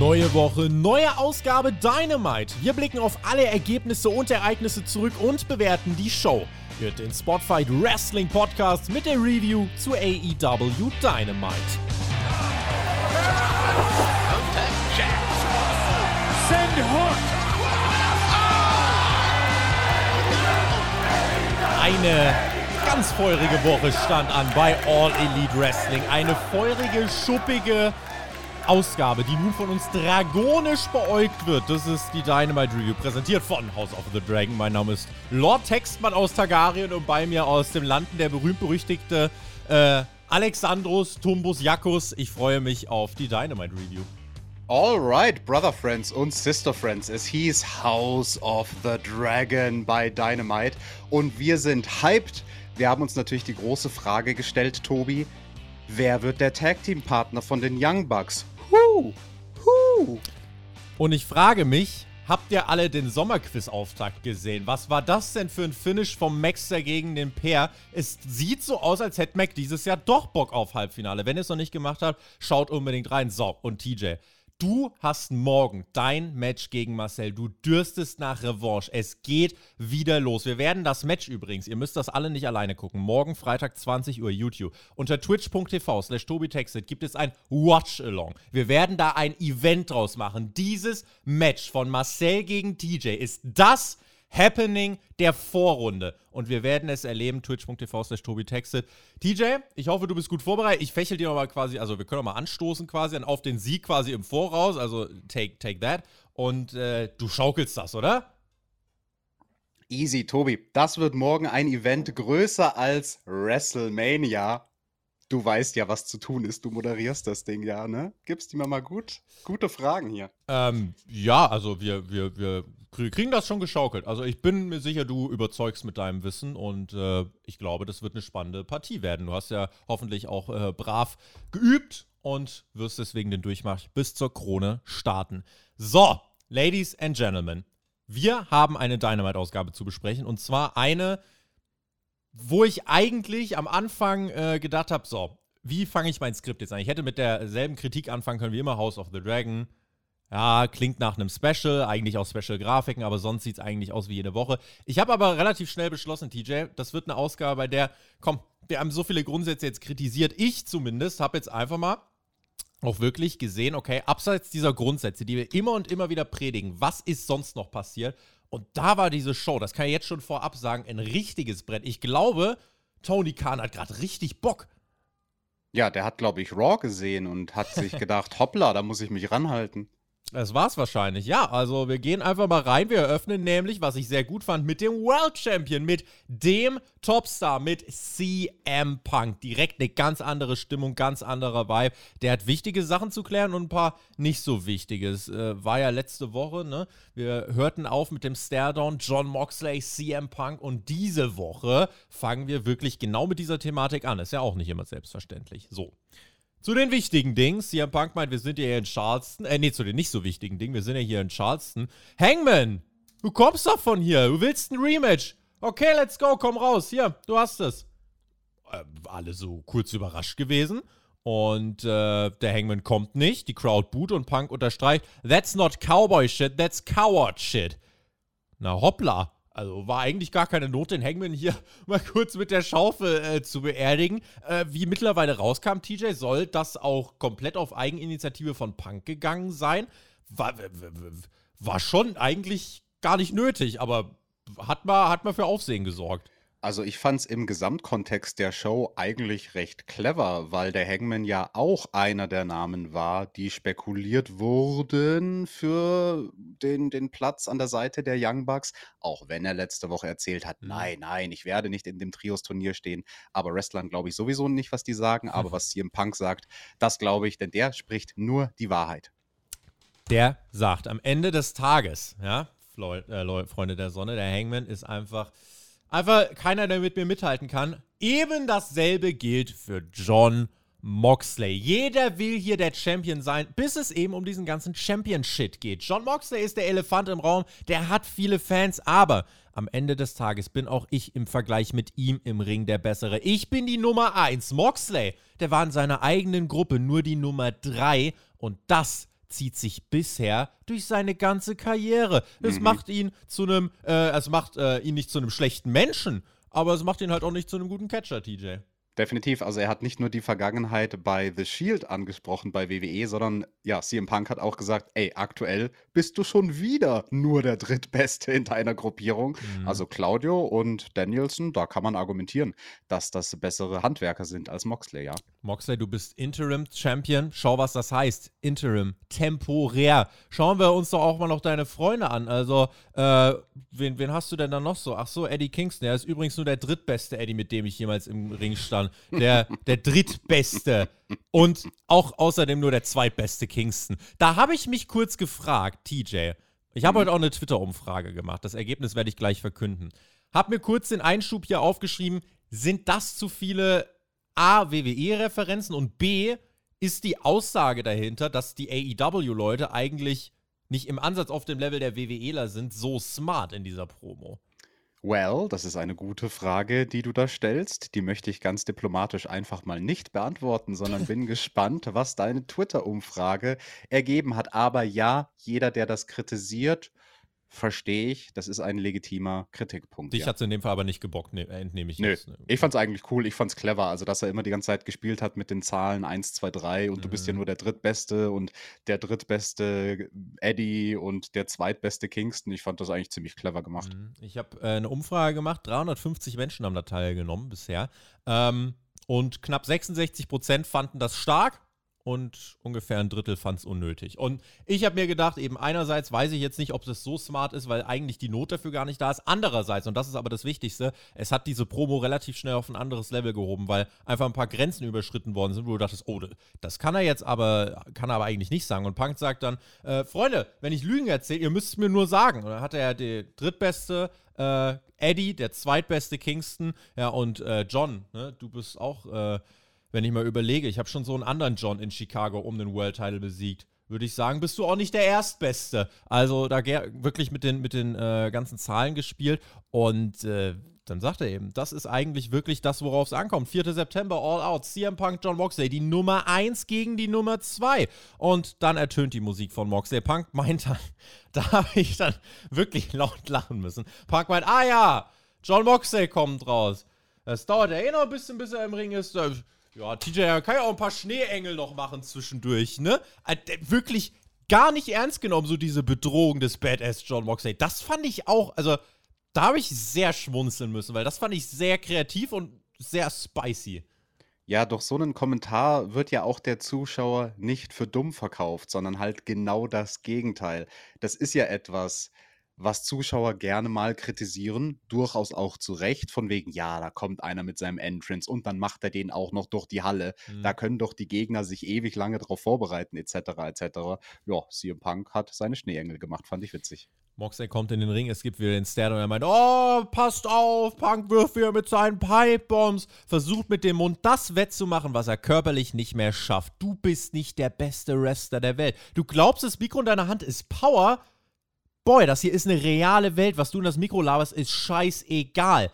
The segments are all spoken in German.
Neue Woche, neue Ausgabe Dynamite. Wir blicken auf alle Ergebnisse und Ereignisse zurück und bewerten die Show. Hört den Spotfight Wrestling Podcast mit der Review zu AEW Dynamite. Send Hook. Eine ganz feurige Woche stand an bei All Elite Wrestling. Eine feurige, schuppige Ausgabe, die nun von uns dragonisch beäugt wird. Das ist die Dynamite Review, präsentiert von House of the Dragon. Mein Name ist Lord Textmann aus Targaryen und bei mir aus dem Landen der berühmt-berüchtigte äh, Alexandros Tumbus Jakos. Ich freue mich auf die Dynamite Review. Alright, Brother Friends und Sister Friends, es hieß House of the Dragon bei Dynamite und wir sind hyped. Wir haben uns natürlich die große Frage gestellt, Tobi, wer wird der Tag Team Partner von den Young Bucks? Huh, huh. Und ich frage mich, habt ihr alle den Sommerquiz-Auftakt gesehen? Was war das denn für ein Finish vom Maxter gegen den Pair? Es sieht so aus, als hätte Mac dieses Jahr doch Bock auf Halbfinale. Wenn ihr es noch nicht gemacht habt, schaut unbedingt rein. So, und TJ, Du hast morgen dein Match gegen Marcel. Du dürstest nach Revanche. Es geht wieder los. Wir werden das Match übrigens, ihr müsst das alle nicht alleine gucken. Morgen Freitag 20 Uhr YouTube. Unter twitch.tv slash tobitexit gibt es ein Watch-Along. Wir werden da ein Event draus machen. Dieses Match von Marcel gegen TJ ist das Happening der Vorrunde. Und wir werden es erleben, twitch.tv slash Tobi textet. TJ, ich hoffe, du bist gut vorbereitet. Ich fächel dir nochmal quasi, also wir können nochmal anstoßen quasi auf den Sieg quasi im Voraus. Also take, take that. Und äh, du schaukelst das, oder? Easy, Tobi. Das wird morgen ein Event größer als WrestleMania. Du weißt ja, was zu tun ist. Du moderierst das Ding ja, ne? Gibst dir mal gut? Gute Fragen hier. Ähm, ja, also wir, wir, wir kriegen das schon geschaukelt. Also ich bin mir sicher, du überzeugst mit deinem Wissen und äh, ich glaube, das wird eine spannende Partie werden. Du hast ja hoffentlich auch äh, brav geübt und wirst deswegen den Durchmarsch bis zur Krone starten. So, Ladies and Gentlemen, wir haben eine Dynamite-Ausgabe zu besprechen und zwar eine, wo ich eigentlich am Anfang äh, gedacht habe, so, wie fange ich mein Skript jetzt an? Ich hätte mit derselben Kritik anfangen können wie immer House of the Dragon ja, klingt nach einem Special, eigentlich auch Special-Grafiken, aber sonst sieht es eigentlich aus wie jede Woche. Ich habe aber relativ schnell beschlossen, TJ, das wird eine Ausgabe, bei der, komm, wir haben so viele Grundsätze jetzt kritisiert. Ich zumindest habe jetzt einfach mal auch wirklich gesehen, okay, abseits dieser Grundsätze, die wir immer und immer wieder predigen, was ist sonst noch passiert? Und da war diese Show, das kann ich jetzt schon vorab sagen, ein richtiges Brett. Ich glaube, Tony Khan hat gerade richtig Bock. Ja, der hat, glaube ich, Raw gesehen und hat sich gedacht, hoppla, da muss ich mich ranhalten. Das war's wahrscheinlich. Ja, also wir gehen einfach mal rein. Wir eröffnen nämlich, was ich sehr gut fand, mit dem World Champion, mit dem Topstar, mit CM Punk. Direkt eine ganz andere Stimmung, ganz anderer Vibe. Der hat wichtige Sachen zu klären und ein paar nicht so wichtiges. Äh, war ja letzte Woche, ne? Wir hörten auf mit dem Staredown, John Moxley, CM Punk und diese Woche fangen wir wirklich genau mit dieser Thematik an. Ist ja auch nicht immer selbstverständlich. So. Zu den wichtigen Dingen. CM Punk meint, wir sind ja hier in Charleston. Äh, nee, zu den nicht so wichtigen Dingen. Wir sind ja hier in Charleston. Hangman, du kommst doch von hier. Du willst ein Rematch. Okay, let's go. Komm raus. Hier, du hast es. Äh, alle so kurz überrascht gewesen. Und äh, der Hangman kommt nicht. Die Crowd boot und Punk unterstreicht. That's not Cowboy shit, that's Coward shit. Na hoppla. Also war eigentlich gar keine Not, den Hangman hier mal kurz mit der Schaufel äh, zu beerdigen. Äh, wie mittlerweile rauskam, TJ, soll das auch komplett auf Eigeninitiative von Punk gegangen sein. War, war schon eigentlich gar nicht nötig, aber hat mal, hat mal für Aufsehen gesorgt. Also ich fand es im Gesamtkontext der Show eigentlich recht clever, weil der Hangman ja auch einer der Namen war, die spekuliert wurden für den, den Platz an der Seite der Young Bucks, auch wenn er letzte Woche erzählt hat, mhm. nein, nein, ich werde nicht in dem Trios-Turnier stehen. Aber Wrestlern glaube ich sowieso nicht, was die sagen, aber was CM Punk sagt, das glaube ich, denn der spricht nur die Wahrheit. Der sagt am Ende des Tages, ja, äh, Freunde der Sonne, der Hangman ist einfach Einfach keiner, der mit mir mithalten kann. Eben dasselbe gilt für John Moxley. Jeder will hier der Champion sein, bis es eben um diesen ganzen Champion-Shit geht. John Moxley ist der Elefant im Raum, der hat viele Fans, aber am Ende des Tages bin auch ich im Vergleich mit ihm im Ring der Bessere. Ich bin die Nummer 1. Moxley, der war in seiner eigenen Gruppe nur die Nummer 3 und das zieht sich bisher durch seine ganze Karriere. Es Mhm. macht ihn zu einem, äh, es macht äh, ihn nicht zu einem schlechten Menschen, aber es macht ihn halt auch nicht zu einem guten Catcher, TJ. Definitiv. Also er hat nicht nur die Vergangenheit bei The Shield angesprochen bei WWE, sondern ja, CM Punk hat auch gesagt, ey, aktuell bist du schon wieder nur der drittbeste in deiner Gruppierung. Mhm. Also Claudio und Danielson, da kann man argumentieren, dass das bessere Handwerker sind als Moxley, ja. Moxley, du bist Interim Champion. Schau, was das heißt. Interim, temporär. Schauen wir uns doch auch mal noch deine Freunde an. Also, äh, wen, wen hast du denn da noch so? Ach so, Eddie Kingston. Er ist übrigens nur der drittbeste Eddie, mit dem ich jemals im Ring stand. Der, der drittbeste. Und auch außerdem nur der zweitbeste Kingston. Da habe ich mich kurz gefragt, TJ. Ich habe heute auch eine Twitter-Umfrage gemacht. Das Ergebnis werde ich gleich verkünden. Hab mir kurz den Einschub hier aufgeschrieben. Sind das zu viele A, WWE-Referenzen und B, ist die Aussage dahinter, dass die AEW-Leute eigentlich nicht im Ansatz auf dem Level der WWEler sind, so smart in dieser Promo? Well, das ist eine gute Frage, die du da stellst. Die möchte ich ganz diplomatisch einfach mal nicht beantworten, sondern bin gespannt, was deine Twitter-Umfrage ergeben hat. Aber ja, jeder, der das kritisiert, verstehe ich, das ist ein legitimer Kritikpunkt. Dich ja. hat es in dem Fall aber nicht gebockt, ne, entnehme ich Nö, jetzt. ne. ich fand's eigentlich cool, ich fand's clever, also dass er immer die ganze Zeit gespielt hat mit den Zahlen 1, 2, 3 und du bist ja Mhm. nur der drittbeste und der drittbeste Eddie und der zweitbeste Kingston. Ich fand das eigentlich ziemlich clever gemacht. Mhm. Ich habe äh, eine Umfrage gemacht, 350 Menschen haben da teilgenommen bisher. Ähm, und knapp 66 Prozent fanden das stark und ungefähr ein Drittel fand es unnötig. Und ich habe mir gedacht, eben einerseits weiß ich jetzt nicht, ob das so smart ist, weil eigentlich die Not dafür gar nicht da ist. Andererseits, und das ist aber das Wichtigste, es hat diese Promo relativ schnell auf ein anderes Level gehoben, weil einfach ein paar Grenzen überschritten worden sind, wo du dachtest, oh, das kann er jetzt aber, kann er aber eigentlich nicht sagen. Und Punk sagt dann, äh, Freunde, wenn ich Lügen erzähle, ihr müsst es mir nur sagen. Und dann hat er die drittbeste äh, Eddie, der zweitbeste Kingston, ja, und äh, John, ne, du bist auch, äh, wenn ich mal überlege, ich habe schon so einen anderen John in Chicago um den World Title besiegt. Würde ich sagen, bist du auch nicht der Erstbeste. Also da wirklich mit den, mit den äh, ganzen Zahlen gespielt. Und äh, dann sagt er eben, das ist eigentlich wirklich das, worauf es ankommt. 4. September, All Out, CM Punk, John Moxley, die Nummer 1 gegen die Nummer 2. Und dann ertönt die Musik von Moxley. Punk meint dann, da habe ich dann wirklich laut lachen müssen. Punk meint, ah ja, John Moxley kommt raus. Es dauert ja eh noch ein bisschen, bis er im Ring ist. Ja, TJ kann ja auch ein paar Schneeengel noch machen zwischendurch, ne? Äh, Wirklich gar nicht ernst genommen, so diese Bedrohung des Badass John Moxley. Das fand ich auch, also da habe ich sehr schmunzeln müssen, weil das fand ich sehr kreativ und sehr spicy. Ja, durch so einen Kommentar wird ja auch der Zuschauer nicht für dumm verkauft, sondern halt genau das Gegenteil. Das ist ja etwas, was Zuschauer gerne mal kritisieren, durchaus auch zu Recht, von wegen, ja, da kommt einer mit seinem Entrance und dann macht er den auch noch durch die Halle. Mhm. Da können doch die Gegner sich ewig lange drauf vorbereiten, etc., etc. Ja, CM Punk hat seine Schneeengel gemacht, fand ich witzig. Moxley kommt in den Ring, es gibt wieder den Stare und er meint, oh, passt auf, Punk wirft wieder mit seinen Pipebombs, versucht mit dem Mund das wettzumachen, was er körperlich nicht mehr schafft. Du bist nicht der beste Wrestler der Welt. Du glaubst, das Mikro in deiner Hand ist Power? Boy, das hier ist eine reale Welt. Was du in das Mikro laberst, ist scheißegal.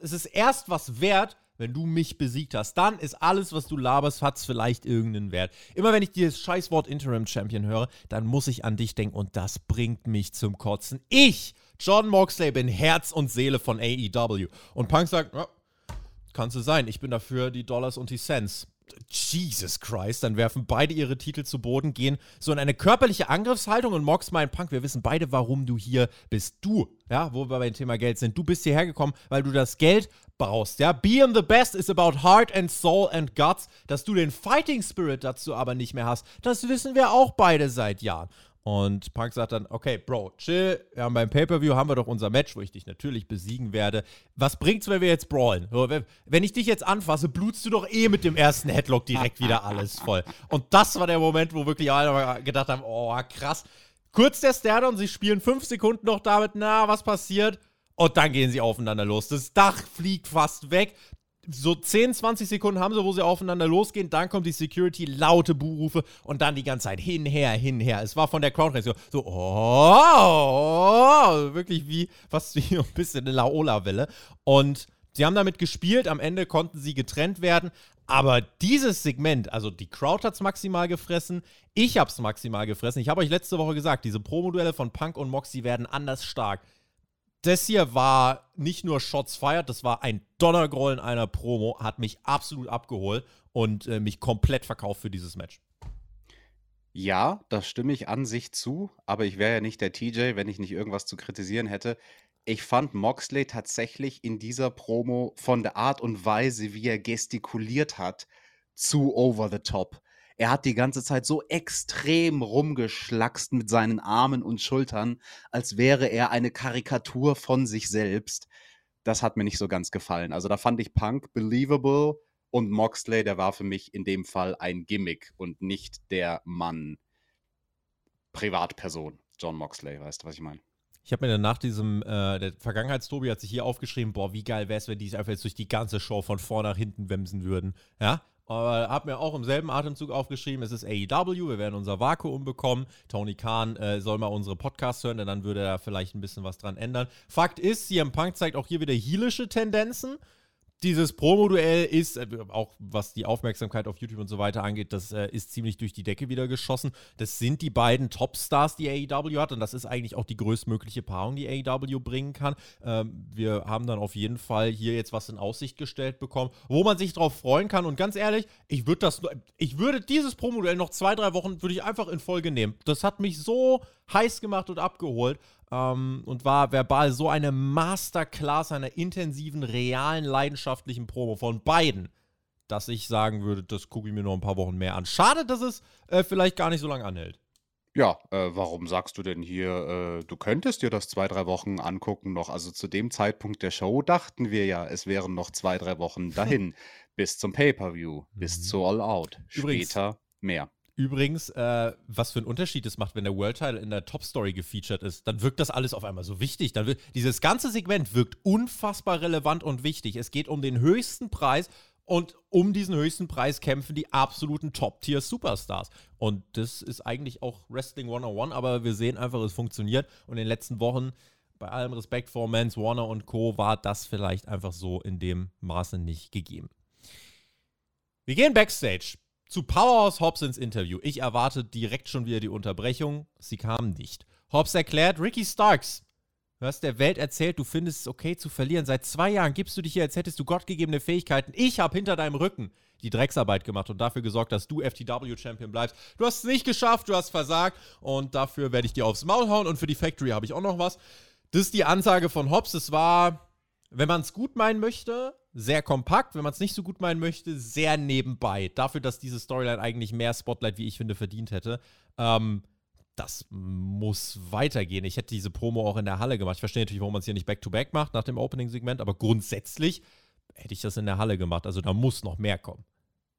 Es ist erst was wert, wenn du mich besiegt hast. Dann ist alles, was du laberst, hat's vielleicht irgendeinen Wert. Immer wenn ich dieses Scheißwort Interim Champion höre, dann muss ich an dich denken und das bringt mich zum Kotzen. Ich, John Moxley, bin Herz und Seele von AEW. Und Punk sagt, ja, kannst du sein, ich bin dafür die Dollars und die Cents. Jesus Christ, dann werfen beide ihre Titel zu Boden, gehen so in eine körperliche Angriffshaltung und Mox meint Punk, wir wissen beide, warum du hier bist. Du, ja, wo wir beim Thema Geld sind, du bist hierher gekommen, weil du das Geld brauchst, ja. Being the best is about heart and soul and guts. Dass du den Fighting Spirit dazu aber nicht mehr hast, das wissen wir auch beide seit Jahren. Und Punk sagt dann, okay, Bro, chill, wir haben beim Pay-Per-View haben wir doch unser Match, wo ich dich natürlich besiegen werde. Was bringt's, wenn wir jetzt brawlen? Wenn- ich dich jetzt anfasse, blutst du doch eh mit dem ersten Headlock direkt wieder alles voll. Und das war der Moment, wo wirklich alle gedacht haben, oh, krass. Kurz der Stare-Down, sie spielen fünf Sekunden noch damit, na, was passiert? Und dann gehen sie aufeinander los. Das Dach fliegt fast weg so 10, 20 Sekunden haben sie, wo sie aufeinander losgehen, dann kommt die Security, laute Buhrufe und dann die ganze Zeit hinher, hinher. Es war von der Crowdreaktion so, oh, oh, wirklich wie, fast wie ein bisschen eine Laola-Welle. Und Sie haben damit gespielt, am Ende konnten sie getrennt werden. Aber dieses Segment, also die Crowd hat es maximal gefressen, ich habe es maximal gefressen. Ich habe euch letzte Woche gesagt, diese Pro-Moduelle von Punk und Moxie werden anders stark. Das hier war nicht nur Shots fired, das war ein Donnergrollen einer Promo, hat mich absolut abgeholt und äh, mich komplett verkauft für dieses Match. Ja, da stimme ich an sich zu, aber ich wäre ja nicht der TJ, wenn ich nicht irgendwas zu kritisieren hätte. Ich fand Moxley tatsächlich in dieser Promo von der Art und Weise, wie er gestikuliert hat, zu over the top. Er hat die ganze Zeit so extrem rumgeschlackst mit seinen Armen und Schultern, als wäre er eine Karikatur von sich selbst. Das hat mir nicht so ganz gefallen. Also da fand ich Punk believable und Moxley, der war für mich in dem Fall ein Gimmick und nicht der Mann, Privatperson, John Moxley, weißt du, was ich meine? Ich habe mir dann nach diesem, äh, der Vergangenheitstobi hat sich hier aufgeschrieben, boah, wie geil wäre es, wenn die es einfach jetzt durch die ganze Show von vor nach hinten wemsen würden. Ja, aber habe mir auch im selben Atemzug aufgeschrieben, es ist AEW, wir werden unser Vakuum bekommen. Tony Khan äh, soll mal unsere Podcasts hören, denn dann würde er vielleicht ein bisschen was dran ändern. Fakt ist, CM Punk zeigt auch hier wieder heelische Tendenzen dieses Promo-Duell ist, äh, auch was die Aufmerksamkeit auf YouTube und so weiter angeht, das äh, ist ziemlich durch die Decke wieder geschossen. Das sind die beiden Topstars, die AEW hat und das ist eigentlich auch die größtmögliche Paarung, die AEW bringen kann. Ähm, wir haben dann auf jeden Fall hier jetzt was in Aussicht gestellt bekommen, wo man sich drauf freuen kann und ganz ehrlich, ich würde das, ich würde dieses Promo-Duell noch zwei, drei Wochen, würde ich einfach in Folge nehmen. Das hat mich so heiß gemacht und abgeholt ähm, und war verbal so eine Masterclass einer intensiven, realen, leidenschaftlichen Promo von beiden, dass ich sagen würde, das gucke ich mir noch ein paar Wochen mehr an. Schade, dass es äh, vielleicht gar nicht so lange anhält. Ja, äh, warum sagst du denn hier, äh, du könntest dir das zwei, drei Wochen angucken noch? Also zu dem Zeitpunkt der Show dachten wir ja, es wären noch zwei, drei Wochen dahin, bis zum Pay-Per-View, bis mhm. zu All Out. Übrigens, Später mehr. Übrigens, äh, was für einen Unterschied es macht, wenn der World Title in der Top Story gefeatured ist, dann wirkt das alles auf einmal so wichtig. Dann wird, dieses ganze Segment wirkt unfassbar relevant und wichtig. Es geht um den höchsten Preis und um diesen höchsten Preis kämpfen die absoluten Top-Tier-Superstars. Und das ist eigentlich auch Wrestling 101, aber wir sehen einfach, es funktioniert. Und in den letzten Wochen, bei allem Respekt vor Mans, Warner und Co., war das vielleicht einfach so in dem Maße nicht gegeben. Wir gehen backstage zu Powerhouse Hobbs ins Interview. Ich erwarte direkt schon wieder die Unterbrechung. Sie kam nicht. Hobbs erklärt, Ricky Starks, du hast der Welt erzählt, du findest es okay zu verlieren. Seit zwei Jahren gibst du dich hier, als hättest du gottgegebene Fähigkeiten. Ich habe hinter deinem Rücken die Drecksarbeit gemacht und dafür gesorgt, dass du FTW-Champion bleibst. Du hast es nicht geschafft, du hast versagt und dafür werde ich dir aufs Maul hauen und für die Factory habe ich auch noch was. Das ist die Ansage von Hobbs. Es war, wenn man es gut meinen möchte, sehr kompakt, wenn man es nicht so gut meinen möchte, sehr nebenbei. Dafür, dass diese Storyline eigentlich mehr Spotlight, wie ich finde, verdient hätte. Ähm, das muss weitergehen. Ich hätte diese Promo auch in der Halle gemacht. Ich verstehe natürlich, warum man es hier nicht back-to-back -back macht nach dem Opening-Segment, aber grundsätzlich hätte ich das in der Halle gemacht. Also da muss noch mehr kommen.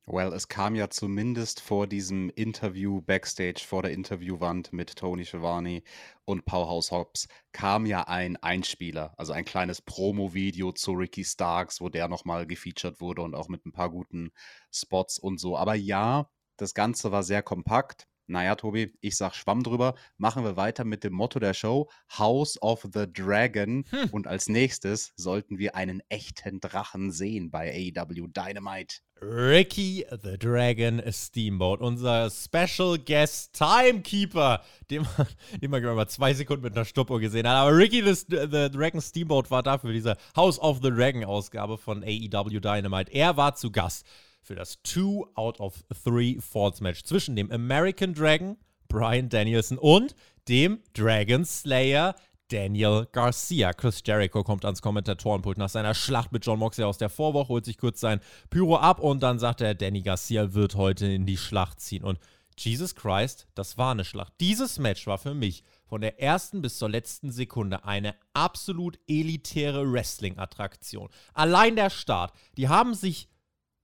Well, es kam ja zumindest vor diesem Interview backstage, vor der Interviewwand mit Tony Schiavone und Powerhouse Hobbs, kam ja ein Einspieler, also ein kleines Promo-Video zu Ricky Starks, wo der nochmal gefeatured wurde und auch mit ein paar guten Spots und so. Aber ja, das Ganze war sehr kompakt. Naja, Tobi, ich sag Schwamm drüber. Machen wir weiter mit dem Motto der Show: House of the Dragon. Hm. Und als nächstes sollten wir einen echten Drachen sehen bei AEW Dynamite. Ricky the Dragon Steamboat, unser Special Guest Timekeeper, den man, den man mal zwei Sekunden mit einer Stoppuhr gesehen hat. Aber Ricky the, the Dragon Steamboat war dafür diese House of the Dragon Ausgabe von AEW Dynamite. Er war zu Gast für das Two out of Three Falls Match zwischen dem American Dragon, Brian Danielson, und dem Dragon Slayer, Daniel Garcia. Chris Jericho kommt ans Kommentatorenpult nach seiner Schlacht mit John Moxley aus der Vorwoche, holt sich kurz sein Pyro ab und dann sagt er, Danny Garcia wird heute in die Schlacht ziehen. Und Jesus Christ, das war eine Schlacht. Dieses Match war für mich von der ersten bis zur letzten Sekunde eine absolut elitäre Wrestling-Attraktion. Allein der Start. Die haben sich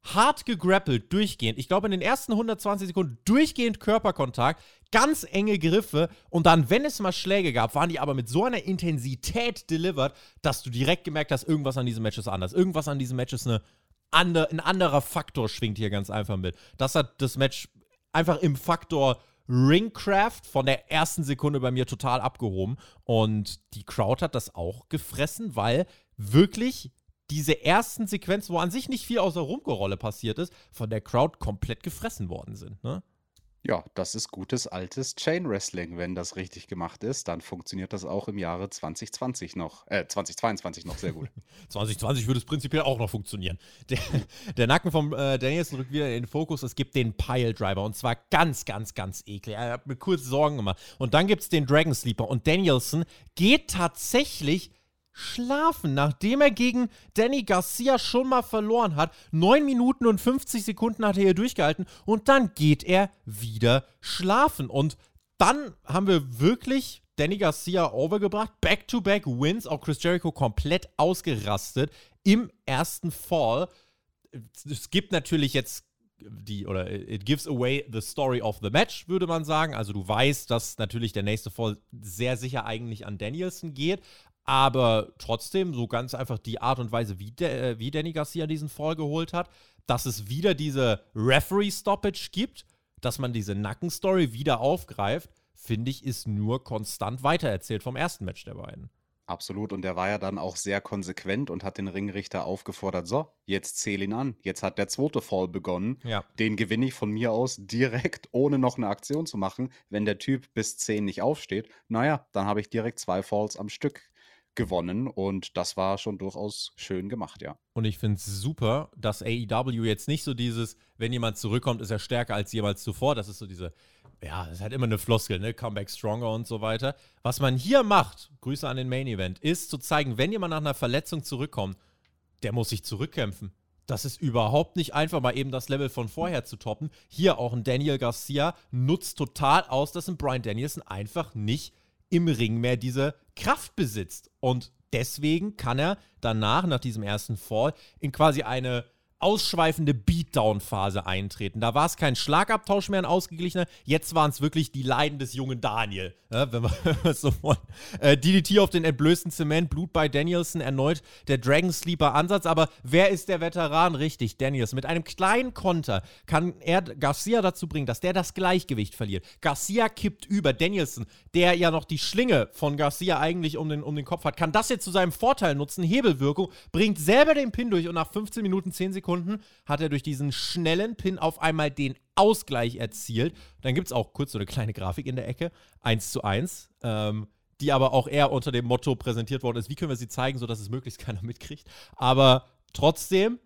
hart gegrappelt, durchgehend. Ich glaube, in den ersten 120 Sekunden durchgehend Körperkontakt, ganz enge Griffe und dann, wenn es mal Schläge gab, waren die aber mit so einer Intensität delivered, dass du direkt gemerkt hast, irgendwas an diesem Match ist anders. Irgendwas an diesem Match ist eine andere, ein anderer Faktor schwingt hier ganz einfach mit. Das hat das Match einfach im Faktor Ringcraft von der ersten Sekunde bei mir total abgehoben und die Crowd hat das auch gefressen, weil wirklich diese ersten Sequenzen, wo an sich nicht viel außer Rumgerolle passiert ist, von der Crowd komplett gefressen worden sind. Ne? Ja, das ist gutes altes Chain Wrestling. Wenn das richtig gemacht ist, dann funktioniert das auch im Jahre 2020 noch, äh, 2022 noch sehr gut. 2020 würde es prinzipiell auch noch funktionieren. Der, der Nacken vom äh, Danielson rückt wieder in den Fokus. Es gibt den Pile Driver und zwar ganz, ganz, ganz eklig. Er hat mir kurz Sorgen gemacht. Und dann gibt es den Dragon Sleeper und Danielson geht tatsächlich schlafen, nachdem er gegen Danny Garcia schon mal verloren hat. 9 Minuten und 50 Sekunden hat er hier durchgehalten und dann geht er wieder schlafen. Und dann haben wir wirklich Danny Garcia overgebracht. Back-to-back -back Wins, auch Chris Jericho komplett ausgerastet im ersten Fall. Es gibt natürlich jetzt die, oder it gives away the story of the match, würde man sagen. Also du weißt, dass natürlich der nächste Fall sehr sicher eigentlich an Danielson geht, aber trotzdem, so ganz einfach die Art und Weise, wie, de, äh, wie Danny Garcia diesen Fall geholt hat, dass es wieder diese Referee-Stoppage gibt, dass man diese Nackenstory wieder aufgreift, finde ich, ist nur konstant weitererzählt vom ersten Match der beiden. Absolut. Und der war ja dann auch sehr konsequent und hat den Ringrichter aufgefordert: So, jetzt zähl ihn an. Jetzt hat der zweite Fall begonnen. Ja. Den gewinne ich von mir aus direkt, ohne noch eine Aktion zu machen. Wenn der Typ bis 10 nicht aufsteht, naja, dann habe ich direkt zwei Falls am Stück gewonnen und das war schon durchaus schön gemacht, ja. Und ich finde es super, dass AEW jetzt nicht so dieses, wenn jemand zurückkommt, ist er stärker als jemals zuvor. Das ist so diese, ja, das halt immer eine Floskel, ne? Comeback stronger und so weiter. Was man hier macht, Grüße an den Main Event, ist zu zeigen, wenn jemand nach einer Verletzung zurückkommt, der muss sich zurückkämpfen. Das ist überhaupt nicht einfach, mal eben das Level von vorher zu toppen. Hier auch ein Daniel Garcia nutzt total aus, dass ein Brian Danielson einfach nicht im Ring mehr diese Kraft besitzt. Und deswegen kann er danach, nach diesem ersten Fall, in quasi eine ausschweifende Beatdown-Phase eintreten. Da war es kein Schlagabtausch mehr, ein ausgeglichener. Jetzt waren es wirklich die Leiden des jungen Daniel, ja, wenn wir so wollen. Äh, DDT auf den entblößten Zement, Blut bei Danielson, erneut der Dragon Sleeper-Ansatz. Aber wer ist der Veteran? Richtig, Danielson. Mit einem kleinen Konter kann er Garcia dazu bringen, dass der das Gleichgewicht verliert. Garcia kippt über. Danielson, der ja noch die Schlinge von Garcia eigentlich um den, um den Kopf hat, kann das jetzt zu seinem Vorteil nutzen. Hebelwirkung, bringt selber den Pin durch und nach 15 Minuten 10 Sekunden Sekunden hat er durch diesen schnellen Pin auf einmal den Ausgleich erzielt. Dann gibt es auch kurz so eine kleine Grafik in der Ecke, 1 zu 1, ähm, die aber auch eher unter dem Motto präsentiert worden ist, wie können wir sie zeigen, sodass es möglichst keiner mitkriegt. Aber trotzdem,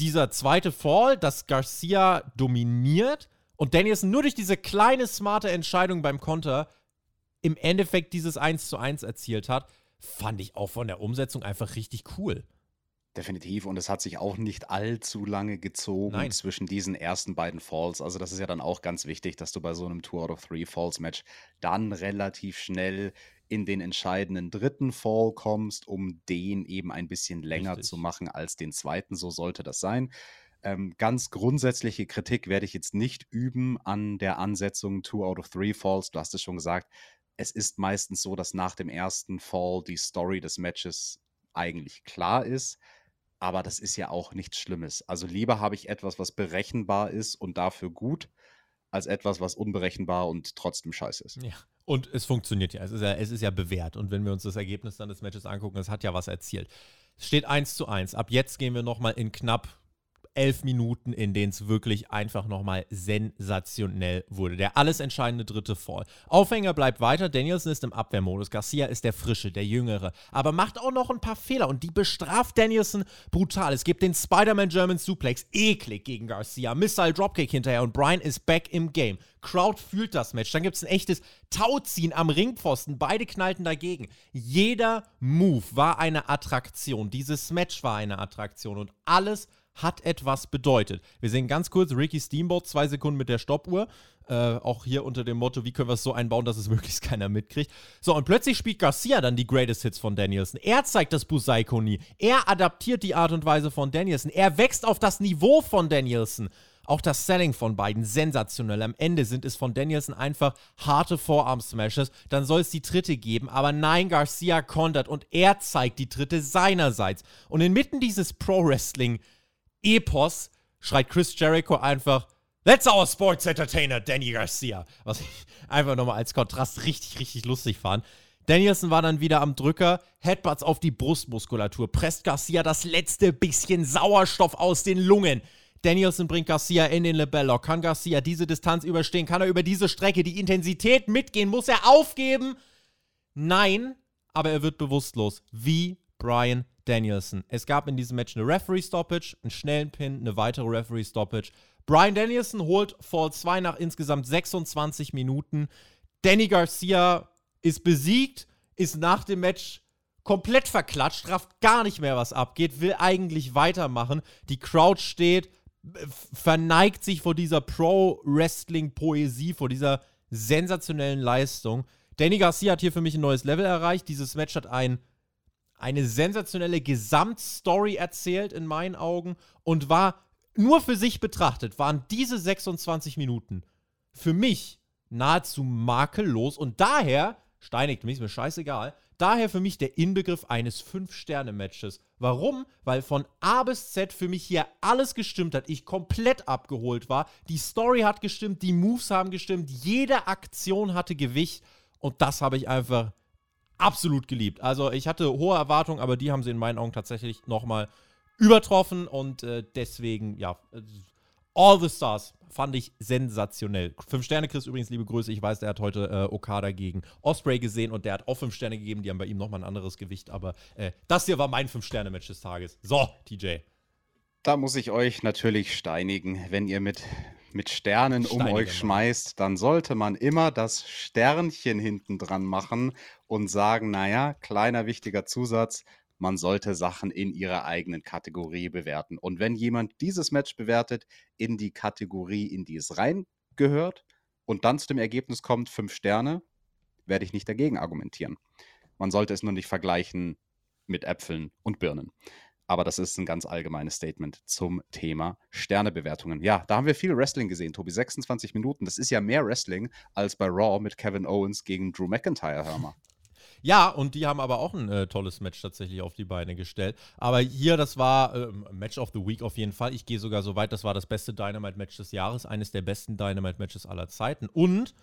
dieser zweite Fall, dass Garcia dominiert und Danielson nur durch diese kleine, smarte Entscheidung beim Konter im Endeffekt dieses 1 zu 1 erzielt hat, fand ich auch von der Umsetzung einfach richtig cool. Definitiv. Und es hat sich auch nicht allzu lange gezogen Nein. zwischen diesen ersten beiden Falls. Also das ist ja dann auch ganz wichtig, dass du bei so einem Two out of Three Falls Match dann relativ schnell in den entscheidenden dritten Fall kommst, um den eben ein bisschen länger Richtig. zu machen als den zweiten. So sollte das sein. Ähm, ganz grundsätzliche Kritik werde ich jetzt nicht üben an der Ansetzung Two out of Three Falls. Du hast es schon gesagt. Es ist meistens so, dass nach dem ersten Fall die Story des Matches eigentlich klar ist. Aber das ist ja auch nichts Schlimmes. Also lieber habe ich etwas, was berechenbar ist und dafür gut, als etwas, was unberechenbar und trotzdem scheiße ist. Ja. Und es funktioniert ja. Es ist ja, es ist ja bewährt. Und wenn wir uns das Ergebnis dann des Matches angucken, es hat ja was erzielt. Es steht 1 zu 1. Ab jetzt gehen wir nochmal in knapp elf Minuten, in denen es wirklich einfach nochmal sensationell wurde. Der alles entscheidende dritte Fall. Aufhänger bleibt weiter. Danielson ist im Abwehrmodus. Garcia ist der Frische, der Jüngere. Aber macht auch noch ein paar Fehler und die bestraft Danielson brutal. Es gibt den Spider-Man German Suplex. Eklig gegen Garcia. Missile Dropkick hinterher und Brian ist back im Game. Crowd fühlt das Match. Dann gibt es ein echtes Tauziehen am Ringpfosten. Beide knallten dagegen. Jeder Move war eine Attraktion. Dieses Match war eine Attraktion und alles hat etwas bedeutet. Wir sehen ganz kurz Ricky Steamboat, zwei Sekunden mit der Stoppuhr. Äh, auch hier unter dem Motto, wie können wir es so einbauen, dass es möglichst keiner mitkriegt. So, und plötzlich spielt Garcia dann die Greatest Hits von Danielson. Er zeigt das Busaiko nie. Er adaptiert die Art und Weise von Danielson. Er wächst auf das Niveau von Danielson. Auch das Selling von beiden sensationell. Am Ende sind es von Danielson einfach harte Vorarm-Smashes. Dann soll es die dritte geben. Aber nein, Garcia kontert und er zeigt die dritte seinerseits. Und inmitten dieses Pro-Wrestling- Epos schreit Chris Jericho einfach, That's our sports entertainer, Danny Garcia. Was ich einfach nochmal als Kontrast richtig, richtig lustig fand. Danielson war dann wieder am Drücker, Headbutts auf die Brustmuskulatur, presst Garcia das letzte bisschen Sauerstoff aus den Lungen. Danielson bringt Garcia in den Labello. Kann Garcia diese Distanz überstehen? Kann er über diese Strecke die Intensität mitgehen? Muss er aufgeben? Nein, aber er wird bewusstlos. Wie Brian Danielson. Es gab in diesem Match eine Referee-Stoppage, einen schnellen Pin, eine weitere Referee-Stoppage. Brian Danielson holt Fall 2 nach insgesamt 26 Minuten. Danny Garcia ist besiegt, ist nach dem Match komplett verklatscht, rafft gar nicht mehr, was abgeht, will eigentlich weitermachen. Die Crowd steht, verneigt sich vor dieser Pro-Wrestling-Poesie, vor dieser sensationellen Leistung. Danny Garcia hat hier für mich ein neues Level erreicht. Dieses Match hat ein, eine sensationelle Gesamtstory erzählt in meinen Augen und war nur für sich betrachtet, waren diese 26 Minuten für mich nahezu makellos und daher, steinigt mich, ist mir scheißegal, daher für mich der Inbegriff eines Fünf-Sterne-Matches. Warum? Weil von A bis Z für mich hier alles gestimmt hat. Ich komplett abgeholt war. Die Story hat gestimmt, die Moves haben gestimmt, jede Aktion hatte Gewicht und das habe ich einfach absolut geliebt. Also ich hatte hohe Erwartungen, aber die haben sie in meinen Augen tatsächlich nochmal übertroffen und äh, deswegen, ja, All the Stars fand ich sensationell. Fünf Sterne, Chris, übrigens, liebe Grüße. Ich weiß, der hat heute äh, Okada gegen Osprey gesehen und der hat auch fünf Sterne gegeben. Die haben bei ihm nochmal ein anderes Gewicht. Aber äh, das hier war mein Fünf-Sterne-Match des Tages. So, TJ. Da muss ich euch natürlich steinigen. Wenn ihr mit, mit Sternen um euch schmeißt, dann sollte man immer das Sternchen hinten dran machen und sagen: Naja, kleiner wichtiger Zusatz man sollte Sachen in ihrer eigenen Kategorie bewerten. Und wenn jemand dieses Match bewertet in die Kategorie, in die es reingehört und dann zu dem Ergebnis kommt, fünf Sterne, werde ich nicht dagegen argumentieren. Man sollte es nur nicht vergleichen mit Äpfeln und Birnen. Aber das ist ein ganz allgemeines Statement zum Thema Sternebewertungen. Ja, da haben wir viel Wrestling gesehen, Tobi. 26 Minuten. Das ist ja mehr Wrestling als bei Raw mit Kevin Owens gegen Drew McIntyre, hör mal. Ja, und die haben aber auch ein äh, tolles Match tatsächlich auf die Beine gestellt. Aber hier, das war äh, Match of the Week auf jeden Fall. Ich gehe sogar so weit, das war das beste Dynamite-Match des Jahres, eines der besten Dynamite-Matches aller Zeiten. Und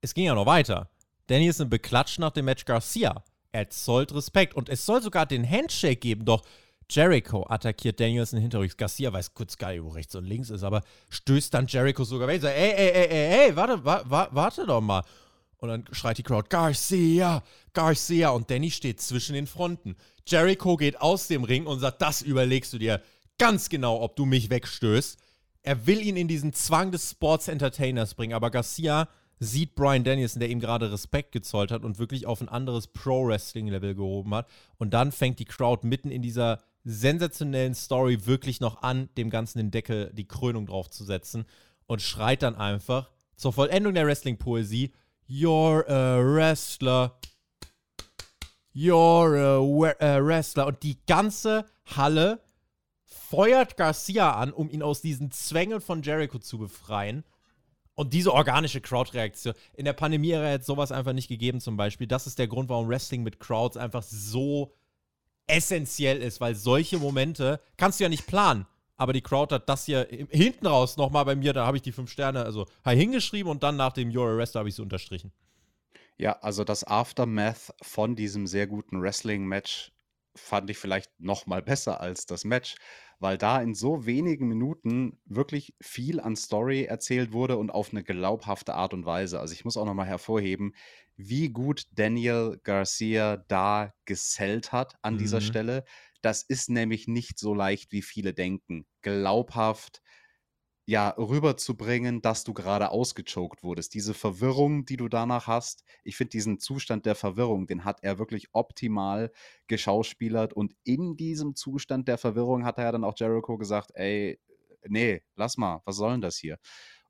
es ging ja noch weiter. Ein beklatscht nach dem Match Garcia. Er zollt Respekt. Und es soll sogar den Handshake geben, doch Jericho attackiert Danielson hinterrücks. Garcia weiß kurz gar nicht, wo rechts und links ist, aber stößt dann Jericho sogar weg. Sagt, ey, ey, ey, ey, ey, warte, wa, wa, warte doch mal. Und dann schreit die Crowd, Garcia, Garcia. Und Danny steht zwischen den Fronten. Jericho geht aus dem Ring und sagt, das überlegst du dir ganz genau, ob du mich wegstößt. Er will ihn in diesen Zwang des Sports Entertainers bringen, aber Garcia sieht Brian Danielson, der ihm gerade Respekt gezollt hat und wirklich auf ein anderes Pro-Wrestling-Level gehoben hat. Und dann fängt die Crowd mitten in dieser sensationellen Story wirklich noch an, dem Ganzen den Deckel, die Krönung draufzusetzen und schreit dann einfach zur Vollendung der Wrestling-Poesie: You're a wrestler. You're a, a wrestler. Und die ganze Halle feuert Garcia an, um ihn aus diesen Zwängen von Jericho zu befreien. Und diese organische Crowd-Reaktion. In der Pandemie-Ära hätte sowas einfach nicht gegeben, zum Beispiel. Das ist der Grund, warum Wrestling mit Crowds einfach so essentiell ist, weil solche Momente kannst du ja nicht planen aber die Crowd hat das hier hinten raus nochmal bei mir, da habe ich die fünf Sterne, also hingeschrieben und dann nach dem Your Arrest habe ich sie unterstrichen. Ja, also das Aftermath von diesem sehr guten Wrestling-Match fand ich vielleicht noch mal besser als das Match, weil da in so wenigen Minuten wirklich viel an Story erzählt wurde und auf eine glaubhafte Art und Weise. Also ich muss auch noch mal hervorheben, wie gut Daniel Garcia da gesellt hat an mhm. dieser Stelle. Das ist nämlich nicht so leicht, wie viele denken. Glaubhaft ja, rüberzubringen, dass du gerade ausgechoked wurdest. Diese Verwirrung, die du danach hast, ich finde diesen Zustand der Verwirrung, den hat er wirklich optimal geschauspielert und in diesem Zustand der Verwirrung hat er ja dann auch Jericho gesagt, ey, nee, lass mal, was soll denn das hier?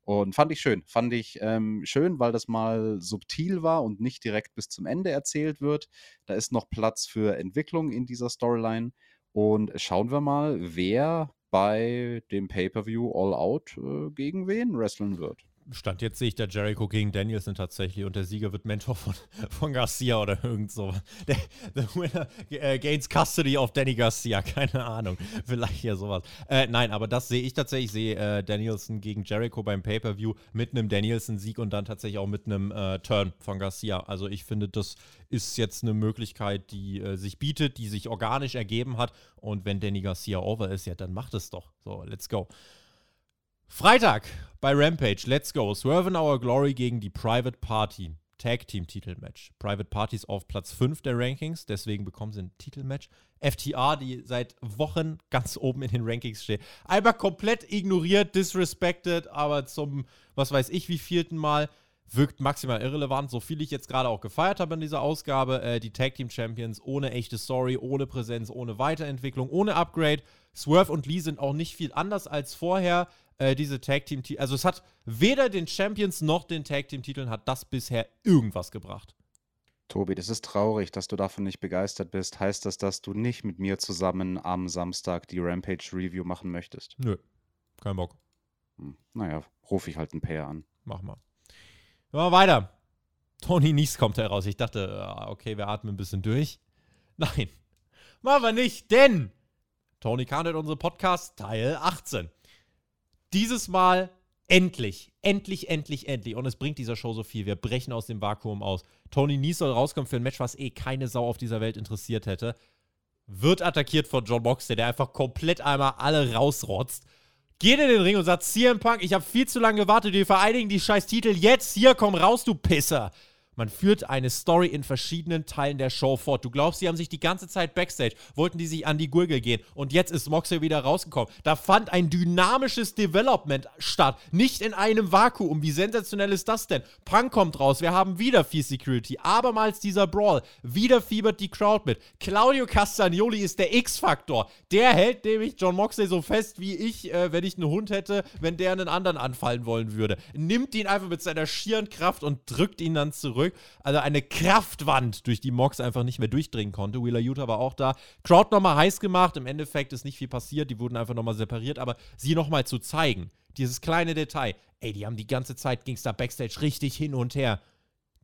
Und fand ich schön. Fand ich ähm, schön, weil das mal subtil war und nicht direkt bis zum Ende erzählt wird. Da ist noch Platz für Entwicklung in dieser Storyline. Und schauen wir mal, wer bei dem Pay-Per-View All Out äh, gegen wen wresteln wird. Stand jetzt sehe ich da Jericho gegen Danielson tatsächlich und der Sieger wird Mentor von, von Garcia oder irgend so. Der, the winner äh, gains custody of Danny Garcia, keine Ahnung. Vielleicht ja sowas. Äh, nein, aber das sehe ich tatsächlich. Ich sehe äh, Danielson gegen Jericho beim Pay-Per-View mit einem Danielson-Sieg und dann tatsächlich auch mit einem äh, Turn von Garcia. Also ich finde, das ist jetzt eine Möglichkeit, die äh, sich bietet, die sich organisch ergeben hat. Und wenn Danny Garcia over ist, ja, dann macht es doch. So, let's go. Freitag bei Rampage, let's go. Swerve in Our Glory gegen die Private Party. Tag Team Titelmatch. Private Parties auf Platz 5 der Rankings, deswegen bekommen sie ein Titelmatch. FTR, die seit Wochen ganz oben in den Rankings steht. Einfach komplett ignoriert, disrespected, aber zum, was weiß ich, wie vierten Mal wirkt maximal irrelevant. So viel ich jetzt gerade auch gefeiert habe in dieser Ausgabe. Äh, die Tag Team Champions ohne echte Story, ohne Präsenz, ohne Weiterentwicklung, ohne Upgrade. Swerve und Lee sind auch nicht viel anders als vorher äh, diese Tag Team Titel. Also es hat weder den Champions noch den Tag Team Titeln hat das bisher irgendwas gebracht. Tobi, das ist traurig, dass du davon nicht begeistert bist. Heißt das, dass du nicht mit mir zusammen am Samstag die Rampage Review machen möchtest? Nö, kein Bock. Hm, naja, rufe ich halt ein Pair an. Mach mal. Mal weiter. Tony Nies kommt heraus. Ich dachte, ah, okay, wir atmen ein bisschen durch. Nein, machen wir nicht, denn Tony Khan hat unsere Podcast Teil 18 dieses Mal endlich, endlich, endlich, endlich. Und es bringt dieser Show so viel. Wir brechen aus dem Vakuum aus. Tony Nies soll rauskommen für ein Match, was eh keine Sau auf dieser Welt interessiert hätte. Wird attackiert von John Moxley, der einfach komplett einmal alle rausrotzt. Geht in den Ring und sagt, CM Punk, ich habe viel zu lange gewartet, wir vereinigen die scheiß Titel. Jetzt hier, komm raus, du Pisser. Man führt eine Story in verschiedenen Teilen der Show fort. Du glaubst, sie haben sich die ganze Zeit backstage, wollten die sich an die Gurgel gehen und jetzt ist Moxley wieder rausgekommen. Da fand ein dynamisches Development statt, nicht in einem Vakuum. Wie sensationell ist das denn? Punk kommt raus, wir haben wieder viel Security, abermals dieser Brawl, wieder fiebert die Crowd mit. Claudio Castagnoli ist der X-Faktor. Der hält nämlich John Moxley so fest wie ich, äh, wenn ich einen Hund hätte, wenn der einen anderen anfallen wollen würde. Nimmt ihn einfach mit seiner schieren Kraft und drückt ihn dann zurück zurück. Also eine Kraftwand, durch die Mox einfach nicht mehr durchdringen konnte. Wheeler Utah war auch da. Crowd nochmal heiß gemacht. Im Endeffekt ist nicht viel passiert. Die wurden einfach nochmal separiert. Aber sie nochmal zu zeigen, dieses kleine Detail. Ey, die haben die ganze Zeit, ging es da Backstage richtig hin und her.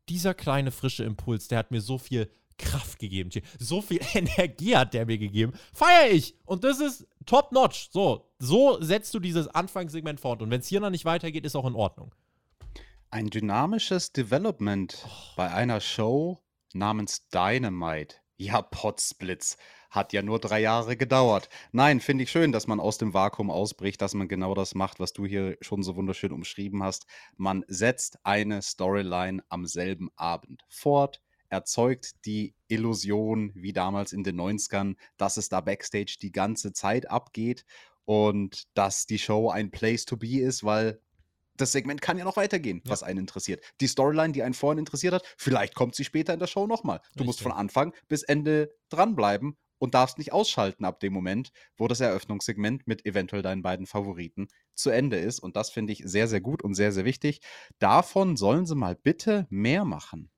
Dieser kleine frische Impuls, der hat mir so viel Kraft gegeben. So viel Energie hat der mir gegeben. Feier ich. Und das ist top notch. So, so setzt du dieses Anfangssegment fort. Und wenn es hier noch nicht weitergeht, ist auch in Ordnung. Ein dynamisches Development bei einer Show namens Dynamite. Ja, Potsblitz. Hat ja nur drei Jahre gedauert. Nein, finde ich schön, dass man aus dem Vakuum ausbricht, dass man genau das macht, was du hier schon so wunderschön umschrieben hast. Man setzt eine Storyline am selben Abend fort, erzeugt die Illusion, wie damals in den 90ern, dass es da backstage die ganze Zeit abgeht und dass die Show ein Place to be ist, weil das Segment kann ja noch weitergehen, Ja. was einen interessiert. Die Storyline, die einen vorhin interessiert hat, vielleicht kommt sie später in der Show nochmal. Du musst Richtig. von Anfang bis Ende dranbleiben und darfst nicht ausschalten ab dem Moment, wo das Eröffnungssegment mit eventuell deinen beiden Favoriten zu Ende ist. Und das finde ich sehr, sehr gut und sehr, sehr wichtig. Davon sollen sie mal bitte mehr machen.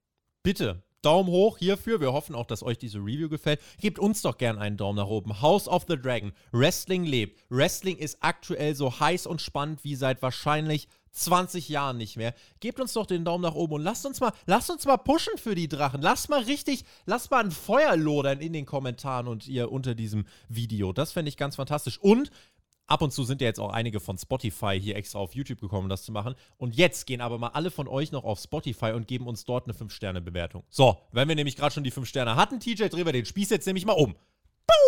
Bitte, Daumen hoch hierfür. Wir hoffen auch, dass euch diese Review gefällt. Gebt uns doch gern einen Daumen nach oben. House of the Dragon. Wrestling lebt. Wrestling ist aktuell so heiß und spannend wie seit wahrscheinlich 20 Jahren nicht mehr. Gebt uns doch den Daumen nach oben und lasst uns mal, lasst uns mal pushen für die Drachen. Lasst mal richtig, lasst mal ein Feuer lodern in den Kommentaren und ihr unter diesem Video. Das fände ich ganz fantastisch. Und Ab und zu sind ja jetzt auch einige von Spotify hier extra auf YouTube gekommen, um das zu machen. Und jetzt gehen aber mal alle von euch noch auf Spotify und geben uns dort eine 5-Sterne-Bewertung. So, wenn wir nämlich gerade schon die 5 Sterne hatten, TJ, drehen wir den Spieß jetzt nämlich mal um.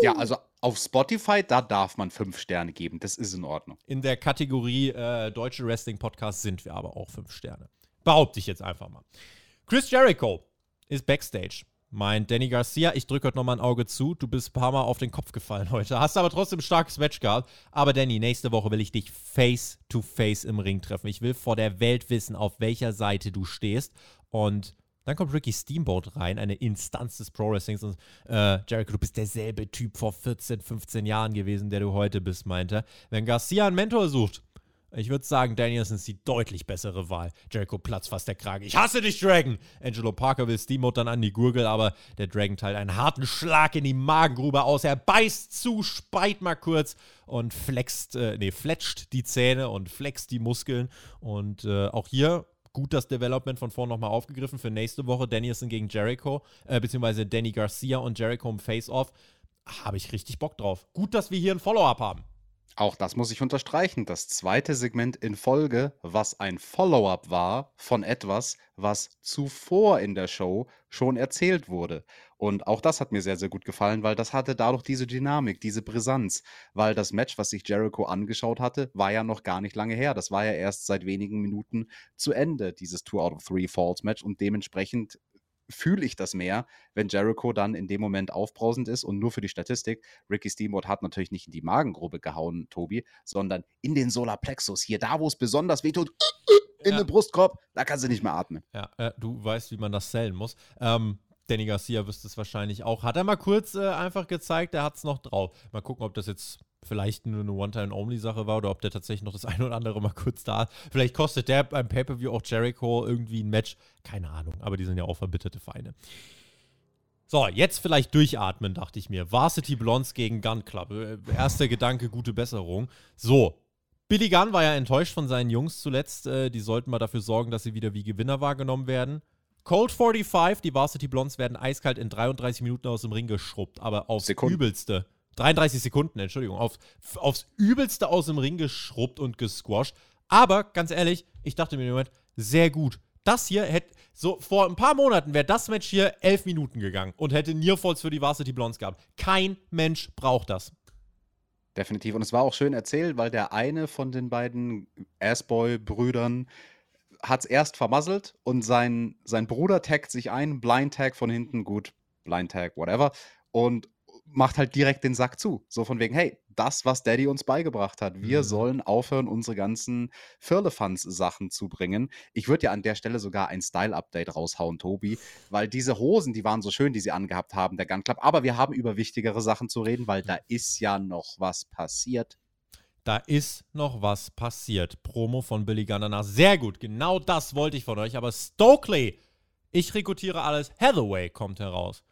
Ja, also auf Spotify, da darf man fünf Sterne geben. Das ist in Ordnung. In der Kategorie äh, Deutsche Wrestling Podcast sind wir aber auch 5 Sterne. Behaupte ich jetzt einfach mal. Chris Jericho ist Backstage. Meint Danny Garcia, ich drücke heute nochmal ein Auge zu. Du bist ein paar Mal auf den Kopf gefallen heute. Hast aber trotzdem ein starkes Match gehabt. Aber Danny, nächste Woche will ich dich face to face im Ring treffen. Ich will vor der Welt wissen, auf welcher Seite du stehst. Und dann kommt Ricky Steamboat rein, eine Instanz des Pro Wrestlings. Und äh, Jericho, du bist derselbe Typ vor 14, 15 Jahren gewesen, der du heute bist, meinte. er. Wenn Garcia einen Mentor sucht, Ich würde sagen, Danielson ist die deutlich bessere Wahl. Jericho platzt fast der Krage. Ich hasse dich, Dragon! Angelo Parker will Steamboat dann an die Gurgel, aber der Dragon teilt einen harten Schlag in die Magengrube aus. Er beißt zu, speit mal kurz und flext, äh, nee, fletscht die Zähne und flext die Muskeln. Und äh, auch hier gut das Development von vorn nochmal aufgegriffen für nächste Woche. Danielson gegen Jericho, äh, beziehungsweise Danny Garcia und Jericho im Face-Off. Habe ich richtig Bock drauf. Gut, dass wir hier ein Follow-up haben. Auch das muss ich unterstreichen. Das zweite Segment in Folge, was ein Follow-up war von etwas, was zuvor in der Show schon erzählt wurde. Und auch das hat mir sehr, sehr gut gefallen, weil das hatte dadurch diese Dynamik, diese Brisanz. Weil das Match, was sich Jericho angeschaut hatte, war ja noch gar nicht lange her. Das war ja erst seit wenigen Minuten zu Ende, dieses Two out of Three Falls Match. Und dementsprechend fühle ich das mehr, wenn Jericho dann in dem Moment aufbrausend ist und nur für die Statistik. Ricky Steamboat hat natürlich nicht in die Magengrube gehauen, Tobi, sondern in den Solarplexus, hier da, wo es besonders wehtut, in ja. den Brustkorb, da kannst du nicht mehr atmen. Ja, äh, du weißt, wie man das zählen muss. Ähm, Danny Garcia wüsste es wahrscheinlich auch. Hat er mal kurz äh, einfach gezeigt, er hat es noch drauf. Mal gucken, ob das jetzt vielleicht nur eine One-Time-Only-Sache war oder ob der tatsächlich noch das eine oder andere mal kurz da ist. Vielleicht kostet der beim Pay-Per-View auch Jericho irgendwie ein Match. Keine Ahnung, aber die sind ja auch verbitterte Feinde. So, jetzt vielleicht durchatmen, dachte ich mir. Varsity Blondes gegen Gun Club. Äh, erster Gedanke, gute Besserung. So, Billy Gunn war ja enttäuscht von seinen Jungs zuletzt. Äh, die sollten mal dafür sorgen, dass sie wieder wie Gewinner wahrgenommen werden. Cold 45, die Varsity Blondes werden eiskalt in 33 Minuten aus dem Ring geschrubbt, aber aufs Sekunden. übelste. 33 Sekunden, Entschuldigung, auf, aufs Übelste aus dem Ring geschrubbt und gesquashed. Aber ganz ehrlich, ich dachte mir im Moment, sehr gut. Das hier hätte, so vor ein paar Monaten wäre das Match hier elf Minuten gegangen und hätte Nearfalls für die Varsity Blondes gehabt. Kein Mensch braucht das. Definitiv. Und es war auch schön erzählt, weil der eine von den beiden Assboy-Brüdern hat es erst vermasselt und sein, sein Bruder taggt sich ein, Blind Tag von hinten, gut, Blind Tag, whatever. Und macht halt direkt den Sack zu. So von wegen, hey, das, was Daddy uns beigebracht hat. Wir mhm. sollen aufhören, unsere ganzen Firlefanz-Sachen zu bringen. Ich würde ja an der Stelle sogar ein Style-Update raushauen, Tobi, weil diese Hosen, die waren so schön, die sie angehabt haben, der Gun Club. Aber wir haben über wichtigere Sachen zu reden, weil da ist ja noch was passiert. Da ist noch was passiert. Promo von Billy Gunn danach. Sehr gut. Genau das wollte ich von euch. Aber Stokely, ich rekrutiere alles. Hathaway kommt heraus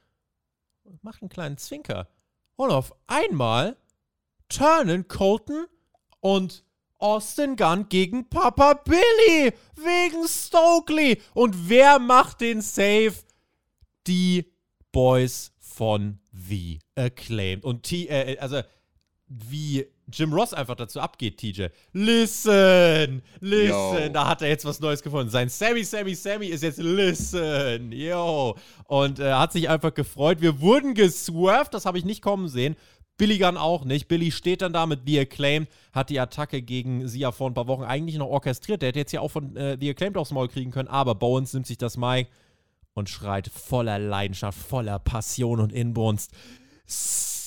macht einen kleinen Zwinker. Und auf einmal turnen Colton und Austin Gunn gegen Papa Billy wegen Stokely. Und wer macht den Save? Die Boys von The Acclaimed. Und T, äh, also wie Jim Ross einfach dazu abgeht, TJ. Listen, listen, yo. da hat er jetzt was Neues gefunden. Sein Sammy, Sammy, Sammy ist jetzt listen, yo. Und er äh, hat sich einfach gefreut. Wir wurden geswerved, das habe ich nicht kommen sehen. Billy Gunn auch nicht. Billy steht dann da mit The Acclaimed, hat die Attacke gegen sie ja vor ein paar Wochen eigentlich noch orchestriert. Der hätte jetzt ja auch von äh, The Acclaimed aufs Maul kriegen können, aber Bowens nimmt sich das Mic und schreit voller Leidenschaft, voller Passion und Inbrunst.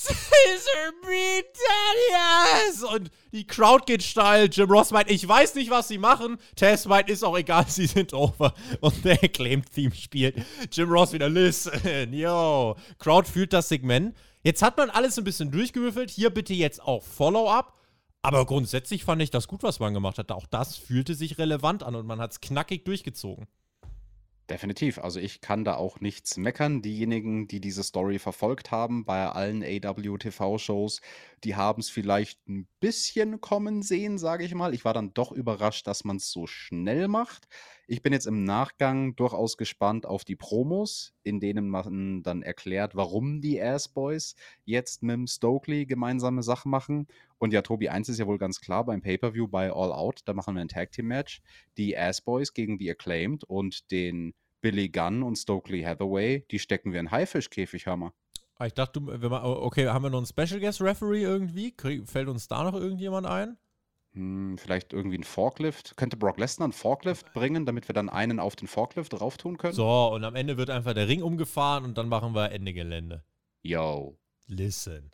Scissor me, Daniels! Und die Crowd geht steil. Jim Ross meint, ich weiß nicht, was sie machen. Tess meint, ist auch egal, sie sind over. Und der Acclaimed-Theme spielt. Jim Ross wieder, listen, yo. Crowd fühlt das Segment. Jetzt hat man alles ein bisschen durchgewürfelt. Hier bitte jetzt auch Follow-up. Aber grundsätzlich fand ich das gut, was man gemacht hat. Auch das fühlte sich relevant an und man hat es knackig durchgezogen. Definitiv. Also ich kann da auch nichts meckern. Diejenigen, die diese Story verfolgt haben bei allen AW-TV-Shows, die haben es vielleicht ein bisschen kommen sehen, sage ich mal. Ich war dann doch überrascht, dass man es so schnell macht. Ich bin jetzt im Nachgang durchaus gespannt auf die Promos, in denen man dann erklärt, warum die Ass Boys jetzt mit dem Stokely gemeinsame Sachen machen. Und ja, Tobi, eins ist ja wohl ganz klar beim Pay-Per-View bei All Out, da machen wir ein Tag Team Match. Die Ass Boys gegen die Acclaimed und den Billy Gunn und Stokely Hathaway, die stecken wir in Haifischkäfig, hör mal. Ah, ich dachte, okay, haben wir noch einen Special Guest Referee irgendwie? Fällt uns da noch irgendjemand ein? Hm, vielleicht irgendwie ein Forklift. Könnte Brock Lesnar einen Forklift bringen, damit wir dann einen auf den Forklift drauf tun können? So, und am Ende wird einfach der Ring umgefahren und dann machen wir Ende Gelände. Yo. Listen.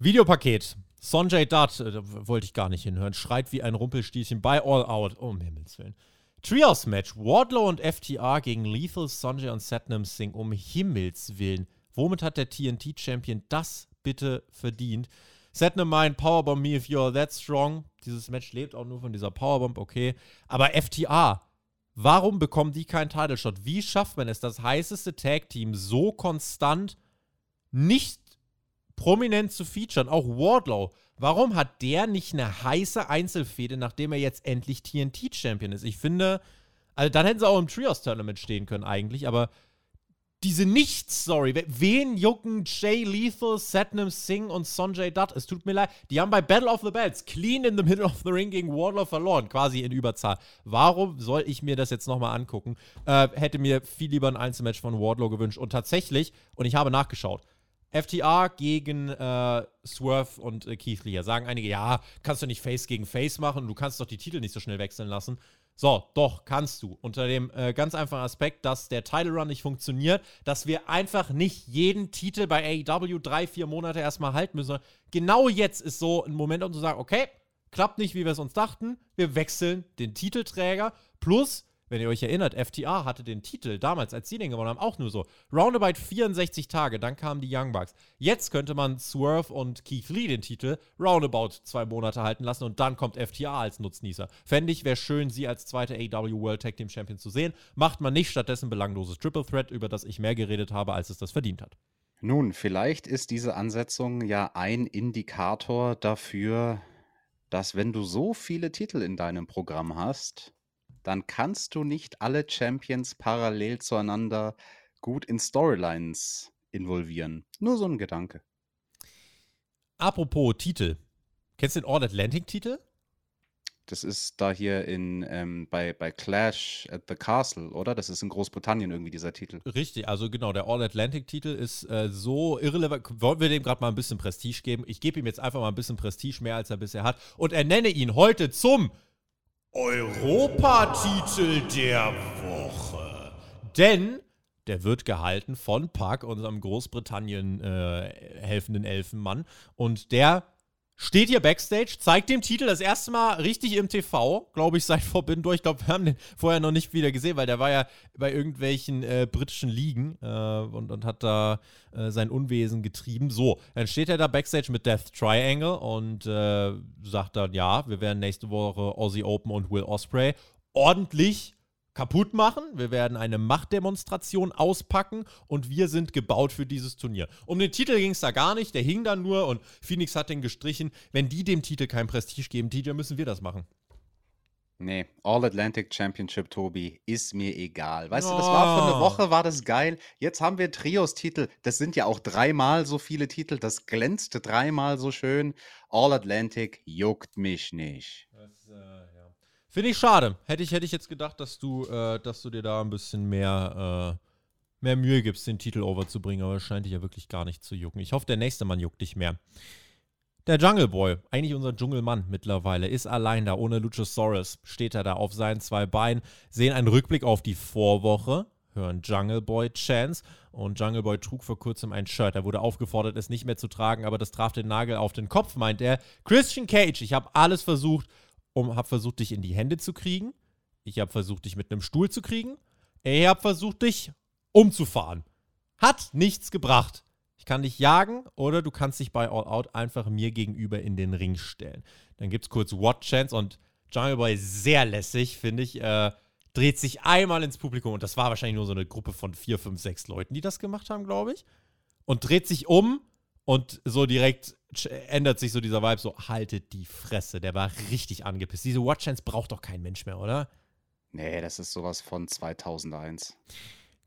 Videopaket. Sonjay Dutt, äh, wollte ich gar nicht hinhören, schreit wie ein Rumpelstiechen bei All Out. Oh, um Himmels Willen. Trios-Match. Wardlow und FTR gegen Lethal, Sonjay und Satnam Singh. Um Himmels Willen. Womit hat der TNT-Champion das bitte verdient? Satnam meint, Powerbomb me if you're that strong. Dieses Match lebt auch nur von dieser Powerbomb, okay. Aber FTA, warum bekommen die keinen Title Shot? Wie schafft man es, das heißeste Tag Team so konstant nicht prominent zu featuren? Auch Wardlow. Warum hat der nicht eine heiße Einzelfehde, nachdem er jetzt endlich TNT Champion ist? Ich finde, also dann hätten sie auch im Trios Tournament stehen können eigentlich, aber diese Nicht-Story. Wen jucken Jay Lethal, Satnam Singh und Sonjay Dutt? Es tut mir leid. Die haben bei Battle of the Belts clean in the middle of the ring gegen Wardlow verloren, quasi in Überzahl. Warum soll ich mir das jetzt nochmal angucken? Äh, hätte mir viel lieber ein Einzelmatch von Wardlow gewünscht. Und tatsächlich, und ich habe nachgeschaut, FTR gegen äh, Swerve und äh, Keith Lee. Sagen einige, ja, kannst du nicht Face gegen Face machen du kannst doch die Titel nicht so schnell wechseln lassen. So, doch, kannst du. Unter dem äh, ganz einfachen Aspekt, dass der Title Run nicht funktioniert, dass wir einfach nicht jeden Titel bei AEW drei, vier Monate erstmal halten müssen. Genau jetzt ist so ein Moment, um zu sagen, okay, klappt nicht, wie wir es uns dachten. Wir wechseln den Titelträger. Plus, wenn ihr euch erinnert, FTA hatte den Titel damals, als sie den gewonnen haben, auch nur so roundabout 64 Tage, dann kamen die Young Bucks. Jetzt könnte man Swerve und Keith Lee den Titel roundabout zwei Monate halten lassen und dann kommt FTA als Nutznießer. Fände ich, wäre schön, sie als zweite AW World Tag Team Champion zu sehen. Macht man nicht stattdessen belangloses Triple Threat, über das ich mehr geredet habe, als es das verdient hat. Nun, vielleicht ist diese Ansetzung ja ein Indikator dafür, dass wenn du so viele Titel in deinem Programm hast, dann kannst du nicht alle Champions parallel zueinander gut in Storylines involvieren. Nur so ein Gedanke. Apropos Titel. Kennst du den All Atlantic-Titel? Das ist da hier in, ähm, bei, bei Clash at the Castle, oder? Das ist in Großbritannien irgendwie dieser Titel. Richtig, also genau, der All-Atlantic-Titel ist äh, so irrelevant. Wollen wir dem gerade mal ein bisschen Prestige geben? Ich gebe ihm jetzt einfach mal ein bisschen Prestige mehr, als er bisher hat. Und ernenne ihn heute zum Europatitel der Woche. Denn der wird gehalten von Park, unserem Großbritannien äh, helfenden Elfenmann. Und der steht hier backstage, zeigt dem Titel das erste Mal richtig im TV, glaube ich, seit Forbidden durch. Ich glaube, wir haben den vorher noch nicht wieder gesehen, weil der war ja bei irgendwelchen äh, britischen Ligen äh, und, und hat da äh, sein Unwesen getrieben. So, dann steht er da backstage mit Death Triangle und äh, sagt dann, ja, wir werden nächste Woche Aussie Open und Will Osprey ordentlich kaputt machen. Wir werden eine Machtdemonstration auspacken und wir sind gebaut für dieses Turnier. Um den Titel ging es da gar nicht, der hing dann nur und Phoenix hat den gestrichen. Wenn die dem Titel kein Prestige geben, TJ, müssen wir das machen. Nee, All Atlantic Championship, Tobi, ist mir egal. Weißt oh. du, das war vor einer Woche, war das geil. Jetzt haben wir Trios-Titel. Das sind ja auch dreimal so viele Titel. Das glänzte dreimal so schön. All Atlantic juckt mich nicht. Das, Finde ich schade. Hätte ich, hätte ich jetzt gedacht, dass du, äh, dass du dir da ein bisschen mehr, äh, mehr Mühe gibst, den Titel overzubringen, aber es scheint dich ja wirklich gar nicht zu jucken. Ich hoffe, der nächste Mann juckt dich mehr. Der Jungle Boy, eigentlich unser Dschungelmann mittlerweile, ist allein da, ohne Luchasaurus. Steht er da auf seinen zwei Beinen, sehen einen Rückblick auf die Vorwoche, hören Jungle Boy Chance und Jungle Boy trug vor kurzem ein Shirt. Er wurde aufgefordert, es nicht mehr zu tragen, aber das traf den Nagel auf den Kopf, meint er. Christian Cage, ich habe alles versucht, um, habe versucht, dich in die Hände zu kriegen. Ich habe versucht, dich mit einem Stuhl zu kriegen. Ich habe versucht, dich umzufahren. Hat nichts gebracht. Ich kann dich jagen oder du kannst dich bei All Out einfach mir gegenüber in den Ring stellen. Dann gibt es kurz What Chance und Jungle Boy sehr lässig, finde ich. Äh, dreht sich einmal ins Publikum und das war wahrscheinlich nur so eine Gruppe von vier, fünf, sechs Leuten, die das gemacht haben, glaube ich. Und dreht sich um und so direkt ändert sich so dieser Vibe, so haltet die Fresse. Der war richtig angepisst. Diese Watch Chance braucht doch kein Mensch mehr, oder? Nee, das ist sowas von 2001.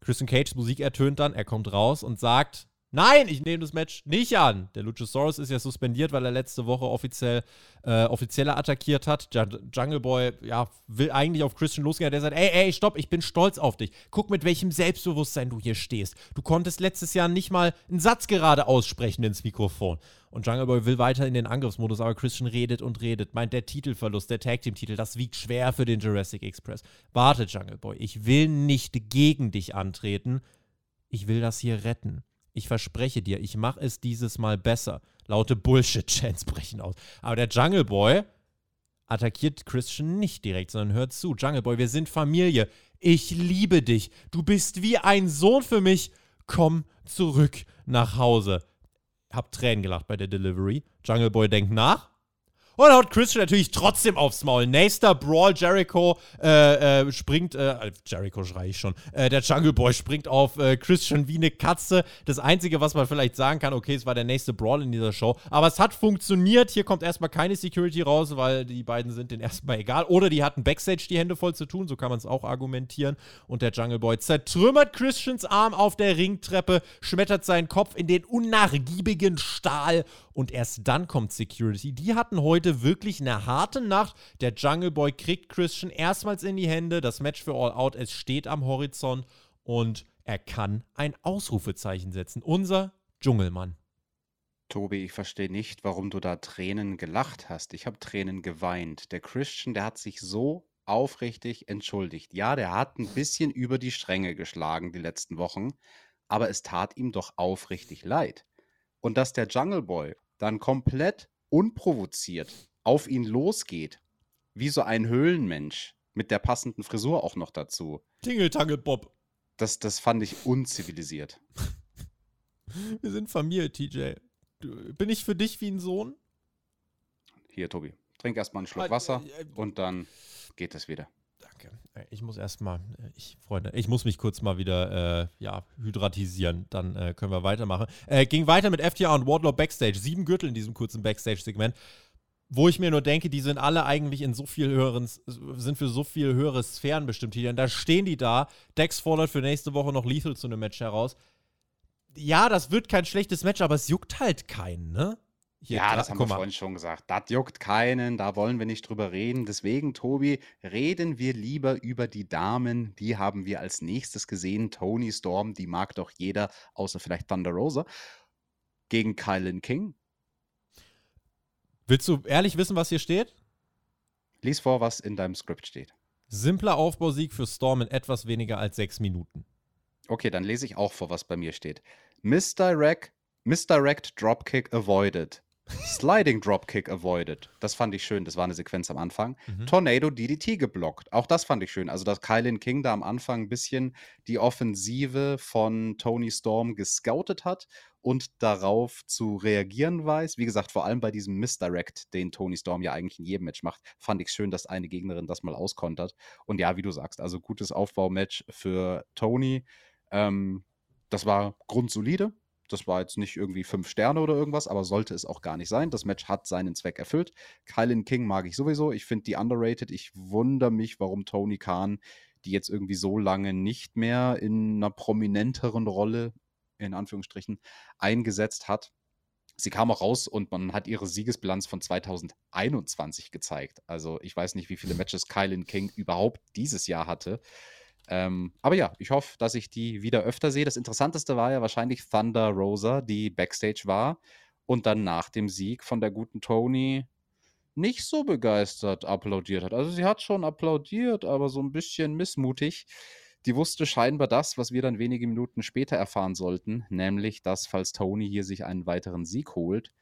Christian Cage Musik ertönt dann, er kommt raus und sagt, Nein, ich nehme das Match nicht an. Der Luchasaurus ist ja suspendiert, weil er letzte Woche offiziell äh, Offizielle attackiert hat. Jungle Boy ja, will eigentlich auf Christian losgehen. Der sagt, ey, ey, stopp, ich bin stolz auf dich. Guck, mit welchem Selbstbewusstsein du hier stehst. Du konntest letztes Jahr nicht mal einen Satz gerade aussprechen ins Mikrofon. Und Jungle Boy will weiter in den Angriffsmodus, aber Christian redet und redet. Meint, der Titelverlust, der Tag Team-Titel, das wiegt schwer für den Jurassic Express. Warte, Jungle Boy, ich will nicht gegen dich antreten. Ich will das hier retten. Ich verspreche dir, ich mache es dieses Mal besser. Laute Bullshit-Chants brechen aus. Aber der Jungle Boy attackiert Christian nicht direkt, sondern hört zu. Jungle Boy, wir sind Familie. Ich liebe dich. Du bist wie ein Sohn für mich. Komm zurück nach Hause. hab Tränen gelacht bei der Delivery. Jungle Boy denkt nach. Und haut Christian natürlich trotzdem aufs Maul. Nächster Brawl, Jericho äh, äh, springt, äh, Jericho schrei ich schon, äh, der Jungle Boy springt auf äh, Christian wie eine Katze. Das Einzige, was man vielleicht sagen kann, okay, es war der nächste Brawl in dieser Show, aber es hat funktioniert. Hier kommt erstmal keine Security raus, weil die beiden sind denen erstmal egal. Oder die hatten Backstage die Hände voll zu tun, so kann man es auch argumentieren. Und der Jungle Boy zertrümmert Christians Arm auf der Ringtreppe, schmettert seinen Kopf in den unnachgiebigen Stahl und erst dann kommt Security. Die hatten heute wirklich eine harte Nacht. Der Jungle Boy kriegt Christian erstmals in die Hände. Das Match für All Out, es steht am Horizont und er kann ein Ausrufezeichen setzen. Unser Dschungelmann. Tobi, ich verstehe nicht, warum du da Tränen gelacht hast. Ich habe Tränen geweint. Der Christian, der hat sich so aufrichtig entschuldigt. Ja, der hat ein bisschen über die Stränge geschlagen die letzten Wochen, aber es tat ihm doch aufrichtig leid. Und dass der Jungle Boy dann komplett unprovoziert auf ihn losgeht, wie so ein Höhlenmensch, mit der passenden Frisur auch noch dazu. Tingle Bob. Das, das fand ich unzivilisiert. Wir sind Familie, TJ. Du, bin ich für dich wie ein Sohn? Hier, Tobi, trink erstmal einen Schluck Wasser und dann geht es wieder. Danke. Ich muss erstmal, ich, Freunde, ich muss mich kurz mal wieder, äh, ja, hydratisieren. Dann äh, können wir weitermachen. Äh, ging weiter mit FTR und Wardlow Backstage. Sieben Gürtel in diesem kurzen Backstage-Segment. Wo ich mir nur denke, die sind alle eigentlich in so viel höheren, sind für so viel höhere Sphären bestimmt hier. Und da stehen die da. Dex fordert für nächste Woche noch Lethal zu einem Match heraus. Ja, das wird kein schlechtes Match, aber es juckt halt keinen, ne? Hier, ja, das haben wir vorhin schon gesagt. Das juckt keinen, da wollen wir nicht drüber reden. Deswegen, Tobi, reden wir lieber über die Damen. Die haben wir als nächstes gesehen. Tony Storm, die mag doch jeder, außer vielleicht Thunder Rosa. Gegen Kylan King. Willst du ehrlich wissen, was hier steht? Lies vor, was in deinem Skript steht. Simpler Aufbausieg für Storm in etwas weniger als sechs Minuten. Okay, dann lese ich auch vor, was bei mir steht. Misdirect, Misdirect Dropkick avoided. Sliding Dropkick avoided. Das fand ich schön. Das war eine Sequenz am Anfang. Mhm. Tornado DDT geblockt. Auch das fand ich schön. Also, dass Kylan King da am Anfang ein bisschen die Offensive von Tony Storm gescoutet hat und darauf zu reagieren weiß. Wie gesagt, vor allem bei diesem Misdirect, den Tony Storm ja eigentlich in jedem Match macht, fand ich schön, dass eine Gegnerin das mal auskontert. Und ja, wie du sagst, also gutes Aufbaumatch für Tony. Ähm, das war grundsolide. Das war jetzt nicht irgendwie fünf Sterne oder irgendwas, aber sollte es auch gar nicht sein. Das Match hat seinen Zweck erfüllt. Kylan King mag ich sowieso. Ich finde die underrated. Ich wundere mich, warum Tony Khan die jetzt irgendwie so lange nicht mehr in einer prominenteren Rolle, in Anführungsstrichen, eingesetzt hat. Sie kam auch raus und man hat ihre Siegesbilanz von 2021 gezeigt. Also ich weiß nicht, wie viele Matches Kylan King überhaupt dieses Jahr hatte. Ähm, aber ja, ich hoffe, dass ich die wieder öfter sehe. Das Interessanteste war ja wahrscheinlich Thunder Rosa, die Backstage war und dann nach dem Sieg von der guten Tony nicht so begeistert applaudiert hat. Also sie hat schon applaudiert, aber so ein bisschen missmutig. Die wusste scheinbar das, was wir dann wenige Minuten später erfahren sollten, nämlich, dass falls Tony hier sich einen weiteren Sieg holt,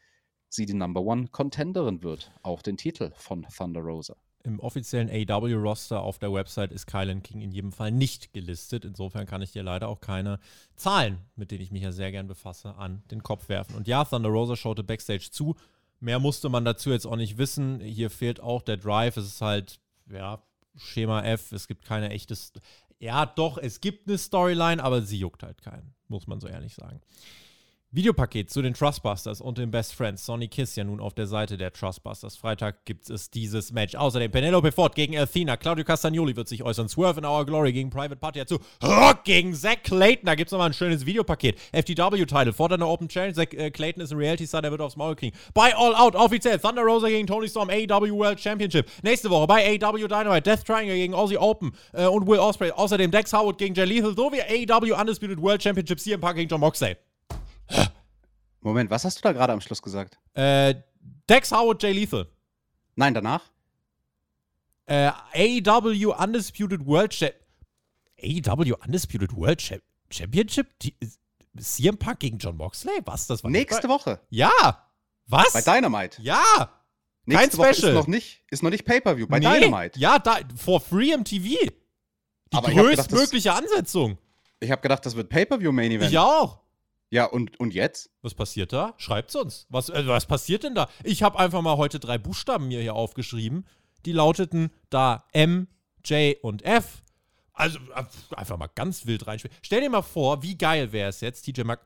sie die Number One Contenderin wird auf den Titel von Thunder Rosa. Im offiziellen AW-Roster auf der Website ist Kylan King in jedem Fall nicht gelistet. Insofern kann ich dir leider auch keine Zahlen, mit denen ich mich ja sehr gern befasse, an den Kopf werfen. Und ja, Thunder Rosa schaute Backstage zu. Mehr musste man dazu jetzt auch nicht wissen. Hier fehlt auch der Drive. Es ist halt, ja, Schema F. Es gibt keine echtes. Ja, doch, es gibt eine Storyline, aber sie juckt halt keinen, muss man so ehrlich sagen. Videopaket zu den Trustbusters und den Best Friends. Sonny Kiss ja nun auf der Seite der Trustbusters. Freitag gibt es dieses Match. Außerdem Penelope Ford gegen Athena. Claudio Castagnoli wird sich äußern. Swerve in Our Glory gegen Private Party dazu. Rock gegen Zack Clayton. Da gibt es nochmal ein schönes Videopaket. FTW-Title. Ford eine Open Challenge. Zack äh, Clayton ist ein Reality-Star, der wird aufs Maul kriegen. Bei All Out offiziell. Thunder Rosa gegen Tony Storm. AEW World Championship. Nächste Woche bei AEW Dynamite. Death Triangle gegen Aussie Open äh, und Will Ospreay. Außerdem Dex Howard gegen Jay Lethal sowie AEW Undisputed World Championship CM Punk gegen John Moxley. Moment, was hast du da gerade am Schluss gesagt? Äh, Dex Howard, Jay Lethal. Nein, danach? Äh, AEW Undisputed World Championship. AEW Undisputed World Cha Championship? Die, CM Punk gegen John Moxley? Was? Das war Nächste Woche. Ja. Was? Bei Dynamite. Ja. Nächste Kein Woche Special. Ist noch nicht, ist noch nicht Pay-Per-View. Bei nee. Dynamite. Ja, da, for free im TV. Die Aber größtmögliche Ansetzung. Ich habe gedacht, das wird Pay-Per-View Main Event. Ich auch. Ja, und, und jetzt? Was passiert da? Schreibt's uns. Was, äh, was passiert denn da? Ich habe einfach mal heute drei Buchstaben mir hier aufgeschrieben. Die lauteten da M, J und F. Also äh, einfach mal ganz wild reinspielen. Stell dir mal vor, wie geil wäre es jetzt, TJ Mack,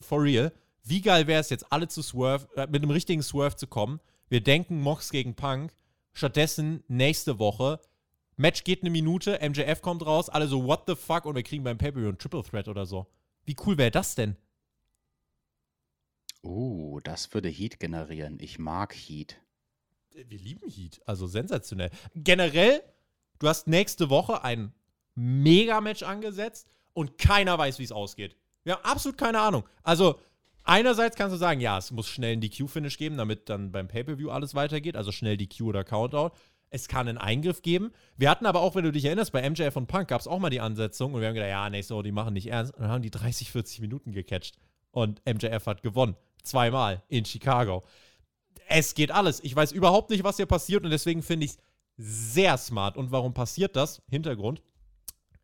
for real, wie geil wäre es jetzt, alle zu Swerve, äh, mit einem richtigen Swerve zu kommen. Wir denken Mox gegen Punk. Stattdessen nächste Woche. Match geht eine Minute, MJF kommt raus, alle so, what the fuck, und wir kriegen beim Pay-Per-View ein Triple Threat oder so. Wie cool wäre das denn? Oh, das würde Heat generieren. Ich mag Heat. Wir lieben Heat, also sensationell. Generell, du hast nächste Woche ein Mega-Match angesetzt und keiner weiß, wie es ausgeht. Wir haben absolut keine Ahnung. Also, einerseits kannst du sagen, ja, es muss schnell ein DQ-Finish geben, damit dann beim Pay-Per-View alles weitergeht, also schnell DQ oder Countdown. Es kann einen Eingriff geben. Wir hatten aber auch, wenn du dich erinnerst, bei MJF und Punk gab es auch mal die Ansetzung und wir haben gedacht, ja, nächste Woche, die machen nicht ernst. Und dann haben die 30, 40 Minuten gecatcht. Und MJF hat gewonnen. Zweimal in Chicago. Es geht alles. Ich weiß überhaupt nicht, was hier passiert und deswegen finde ich es sehr smart. Und warum passiert das? Hintergrund.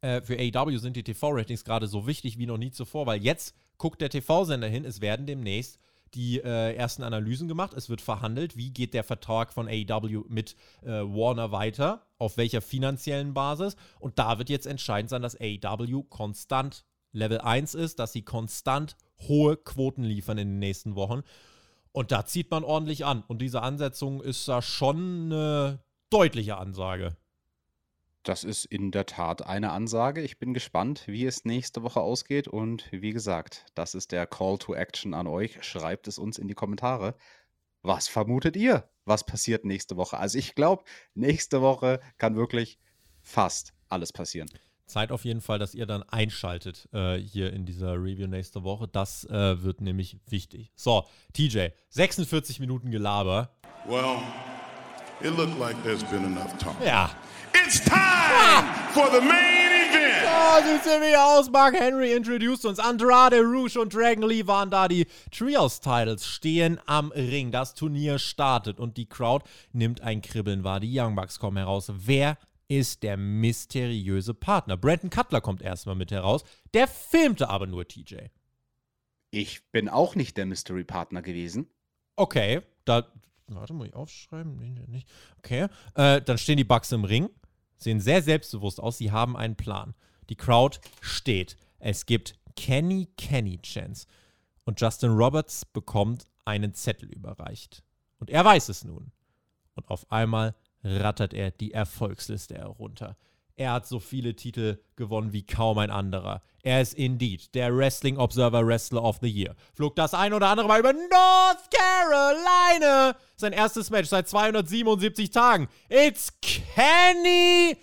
Äh, für AEW sind die TV-Ratings gerade so wichtig wie noch nie zuvor, weil jetzt guckt der TV-Sender hin, es werden demnächst die äh, ersten Analysen gemacht. Es wird verhandelt, wie geht der Vertrag von AEW mit äh, Warner weiter, auf welcher finanziellen Basis. Und da wird jetzt entscheidend sein, dass AEW konstant Level 1 ist, dass sie konstant hohe Quoten liefern in den nächsten Wochen. Und da zieht man ordentlich an. Und diese Ansetzung ist da schon eine deutliche Ansage. Das ist in der Tat eine Ansage. Ich bin gespannt, wie es nächste Woche ausgeht. Und wie gesagt, das ist der Call to Action an euch. Schreibt es uns in die Kommentare. Was vermutet ihr? Was passiert nächste Woche? Also ich glaube, nächste Woche kann wirklich fast alles passieren. Zeit auf jeden Fall, dass ihr dann einschaltet äh, hier in dieser Review nächste Woche. Das äh, wird nämlich wichtig. So, TJ, 46 Minuten Gelaber. Well, it looked like there's been enough talk. Ja. It's time for the main event. Oh, sieht sie wieder aus. Mark Henry introduced uns. Andrade, Rouge und Dragon Lee waren da. Die Trios-Titles stehen am Ring. Das Turnier startet und die Crowd nimmt ein Kribbeln wahr. Die Young Bucks kommen heraus. Wer ist der mysteriöse Partner? Brandon Cutler kommt erstmal mit heraus. Der filmte aber nur TJ. Ich bin auch nicht der Mystery Partner gewesen. Okay, da. Warte, muss ich aufschreiben? Nee, nicht. Okay. Äh, dann stehen die Bucks im Ring, sehen sehr selbstbewusst aus. Sie haben einen Plan. Die Crowd steht. Es gibt Kenny Kenny Chance. Und Justin Roberts bekommt einen Zettel überreicht. Und er weiß es nun. Und auf einmal rattert er die Erfolgsliste herunter. Er hat so viele Titel gewonnen wie kaum ein anderer. Er ist indeed der Wrestling Observer Wrestler of the Year. Flog das ein oder andere Mal über North Carolina. Sein erstes Match seit 277 Tagen. It's Kenny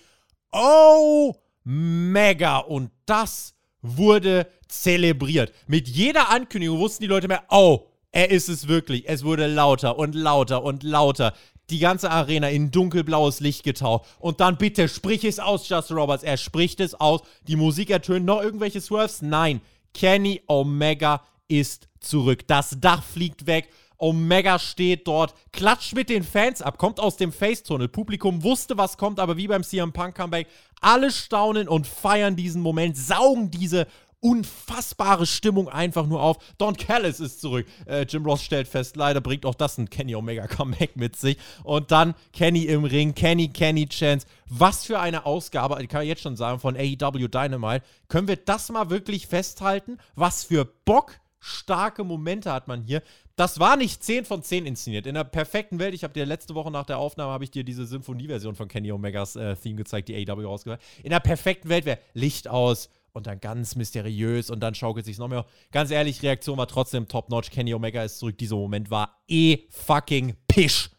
Omega. Und das wurde zelebriert. Mit jeder Ankündigung wussten die Leute mehr, oh, er ist es wirklich. Es wurde lauter und lauter und lauter die ganze Arena in dunkelblaues Licht getaucht. Und dann bitte sprich es aus, Justin Roberts. Er spricht es aus. Die Musik ertönt. Noch irgendwelche Swerves? Nein. Kenny Omega ist zurück. Das Dach fliegt weg. Omega steht dort, klatscht mit den Fans ab, kommt aus dem Face-Tunnel. Publikum wusste, was kommt, aber wie beim CM Punk Comeback, alle staunen und feiern diesen Moment, saugen diese unfassbare Stimmung einfach nur auf. Don Callis ist zurück. Äh, Jim Ross stellt fest, leider bringt auch das ein Kenny Omega Comeback mit sich. Und dann Kenny im Ring, Kenny, Kenny Chance. Was für eine Ausgabe, ich kann jetzt schon sagen, von AEW Dynamite. Können wir das mal wirklich festhalten? Was für Bock starke Momente hat man hier. Das war nicht 10 von 10 inszeniert. In der perfekten Welt, ich habe dir letzte Woche nach der Aufnahme, habe ich dir diese Symphonie-Version von Kenny Omegas äh, Theme gezeigt, die AEW rausgebracht In der perfekten Welt wäre Licht aus, und dann ganz mysteriös und dann schaukelt sich noch mehr. Ganz ehrlich, Reaktion war trotzdem top-notch. Kenny Omega ist zurück. Dieser Moment war eh fucking pisch.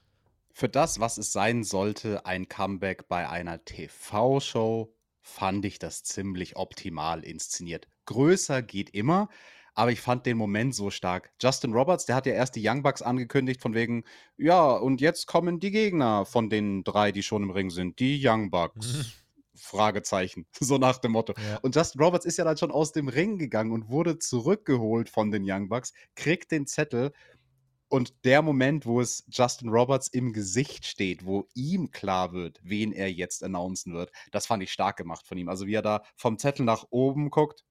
Für das, was es sein sollte, ein Comeback bei einer TV-Show, fand ich das ziemlich optimal inszeniert. Größer geht immer, aber ich fand den Moment so stark. Justin Roberts, der hat ja erst die Young Bucks angekündigt, von wegen, ja, und jetzt kommen die Gegner von den drei, die schon im Ring sind, die Young Bucks. Fragezeichen, so nach dem Motto. Ja. Und Justin Roberts ist ja dann schon aus dem Ring gegangen und wurde zurückgeholt von den Young Bucks, kriegt den Zettel und der Moment, wo es Justin Roberts im Gesicht steht, wo ihm klar wird, wen er jetzt announcen wird, das fand ich stark gemacht von ihm. Also wie er da vom Zettel nach oben guckt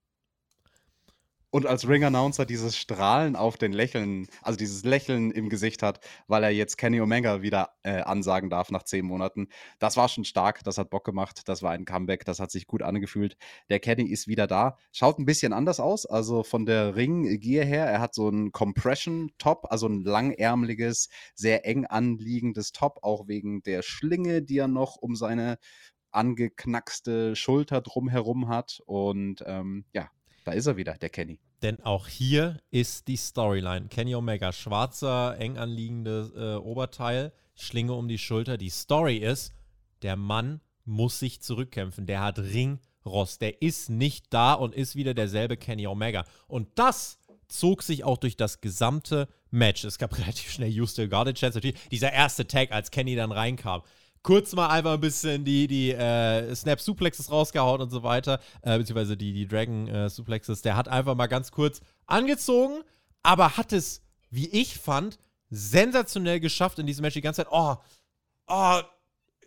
und als Ring-Announcer dieses Strahlen auf den Lächeln, also dieses Lächeln im Gesicht hat, weil er jetzt Kenny Omega wieder äh, ansagen darf nach zehn Monaten. Das war schon stark, das hat Bock gemacht, das war ein Comeback, das hat sich gut angefühlt. Der Kenny ist wieder da, schaut ein bisschen anders aus, also von der Ring-Gier her. Er hat so ein Compression-Top, also ein langärmeliges, sehr eng anliegendes Top, auch wegen der Schlinge, die er noch um seine angeknackste Schulter drumherum hat. Und ähm, ja, da ist er wieder, der Kenny. Denn auch hier ist die Storyline. Kenny Omega, schwarzer, eng anliegendes äh, Oberteil, Schlinge um die Schulter. Die Story ist, der Mann muss sich zurückkämpfen. Der hat Ringrost. Der ist nicht da und ist wieder derselbe Kenny Omega. Und das zog sich auch durch das gesamte Match. Es gab relativ schnell You Still Got a Chance. Natürlich dieser erste Tag, als Kenny dann reinkam kurz mal einfach ein bisschen die, die äh, Snap-Suplexes rausgehauen und so weiter, äh, beziehungsweise die, die Dragon-Suplexes. Der hat einfach mal ganz kurz angezogen, aber hat es, wie ich fand, sensationell geschafft in diesem Match die ganze Zeit. Oh, oh,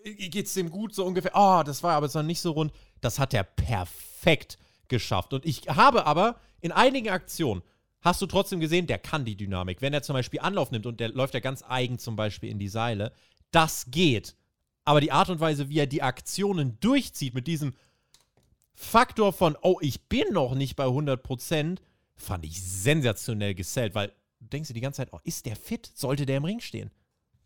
geht's dem gut so ungefähr? Oh, das war aber noch nicht so rund. Das hat er perfekt geschafft. Und ich habe aber in einigen Aktionen, hast du trotzdem gesehen, der kann die Dynamik. Wenn er zum Beispiel Anlauf nimmt und der läuft ja ganz eigen zum Beispiel in die Seile, das geht. Aber die Art und Weise, wie er die Aktionen durchzieht, mit diesem Faktor von, oh, ich bin noch nicht bei 100%, fand ich sensationell gesellt, weil du denkst dir die ganze Zeit, oh, ist der fit? Sollte der im Ring stehen?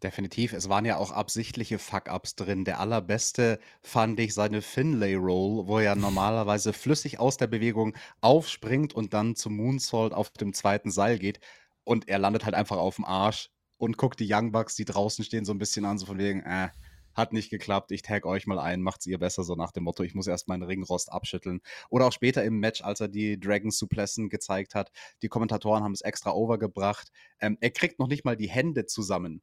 Definitiv. Es waren ja auch absichtliche Fuck-Ups drin. Der allerbeste fand ich seine Finlay-Roll, wo er normalerweise flüssig aus der Bewegung aufspringt und dann zum Moonsault auf dem zweiten Seil geht. Und er landet halt einfach auf dem Arsch und guckt die Young Bucks, die draußen stehen, so ein bisschen an, so von wegen, äh, hat nicht geklappt, ich tag euch mal ein, macht's ihr besser, so nach dem Motto, ich muss erst meinen Ringrost abschütteln. Oder auch später im Match, als er die Dragon Suplessen gezeigt hat, die Kommentatoren haben es extra overgebracht. Ähm, er kriegt noch nicht mal die Hände zusammen.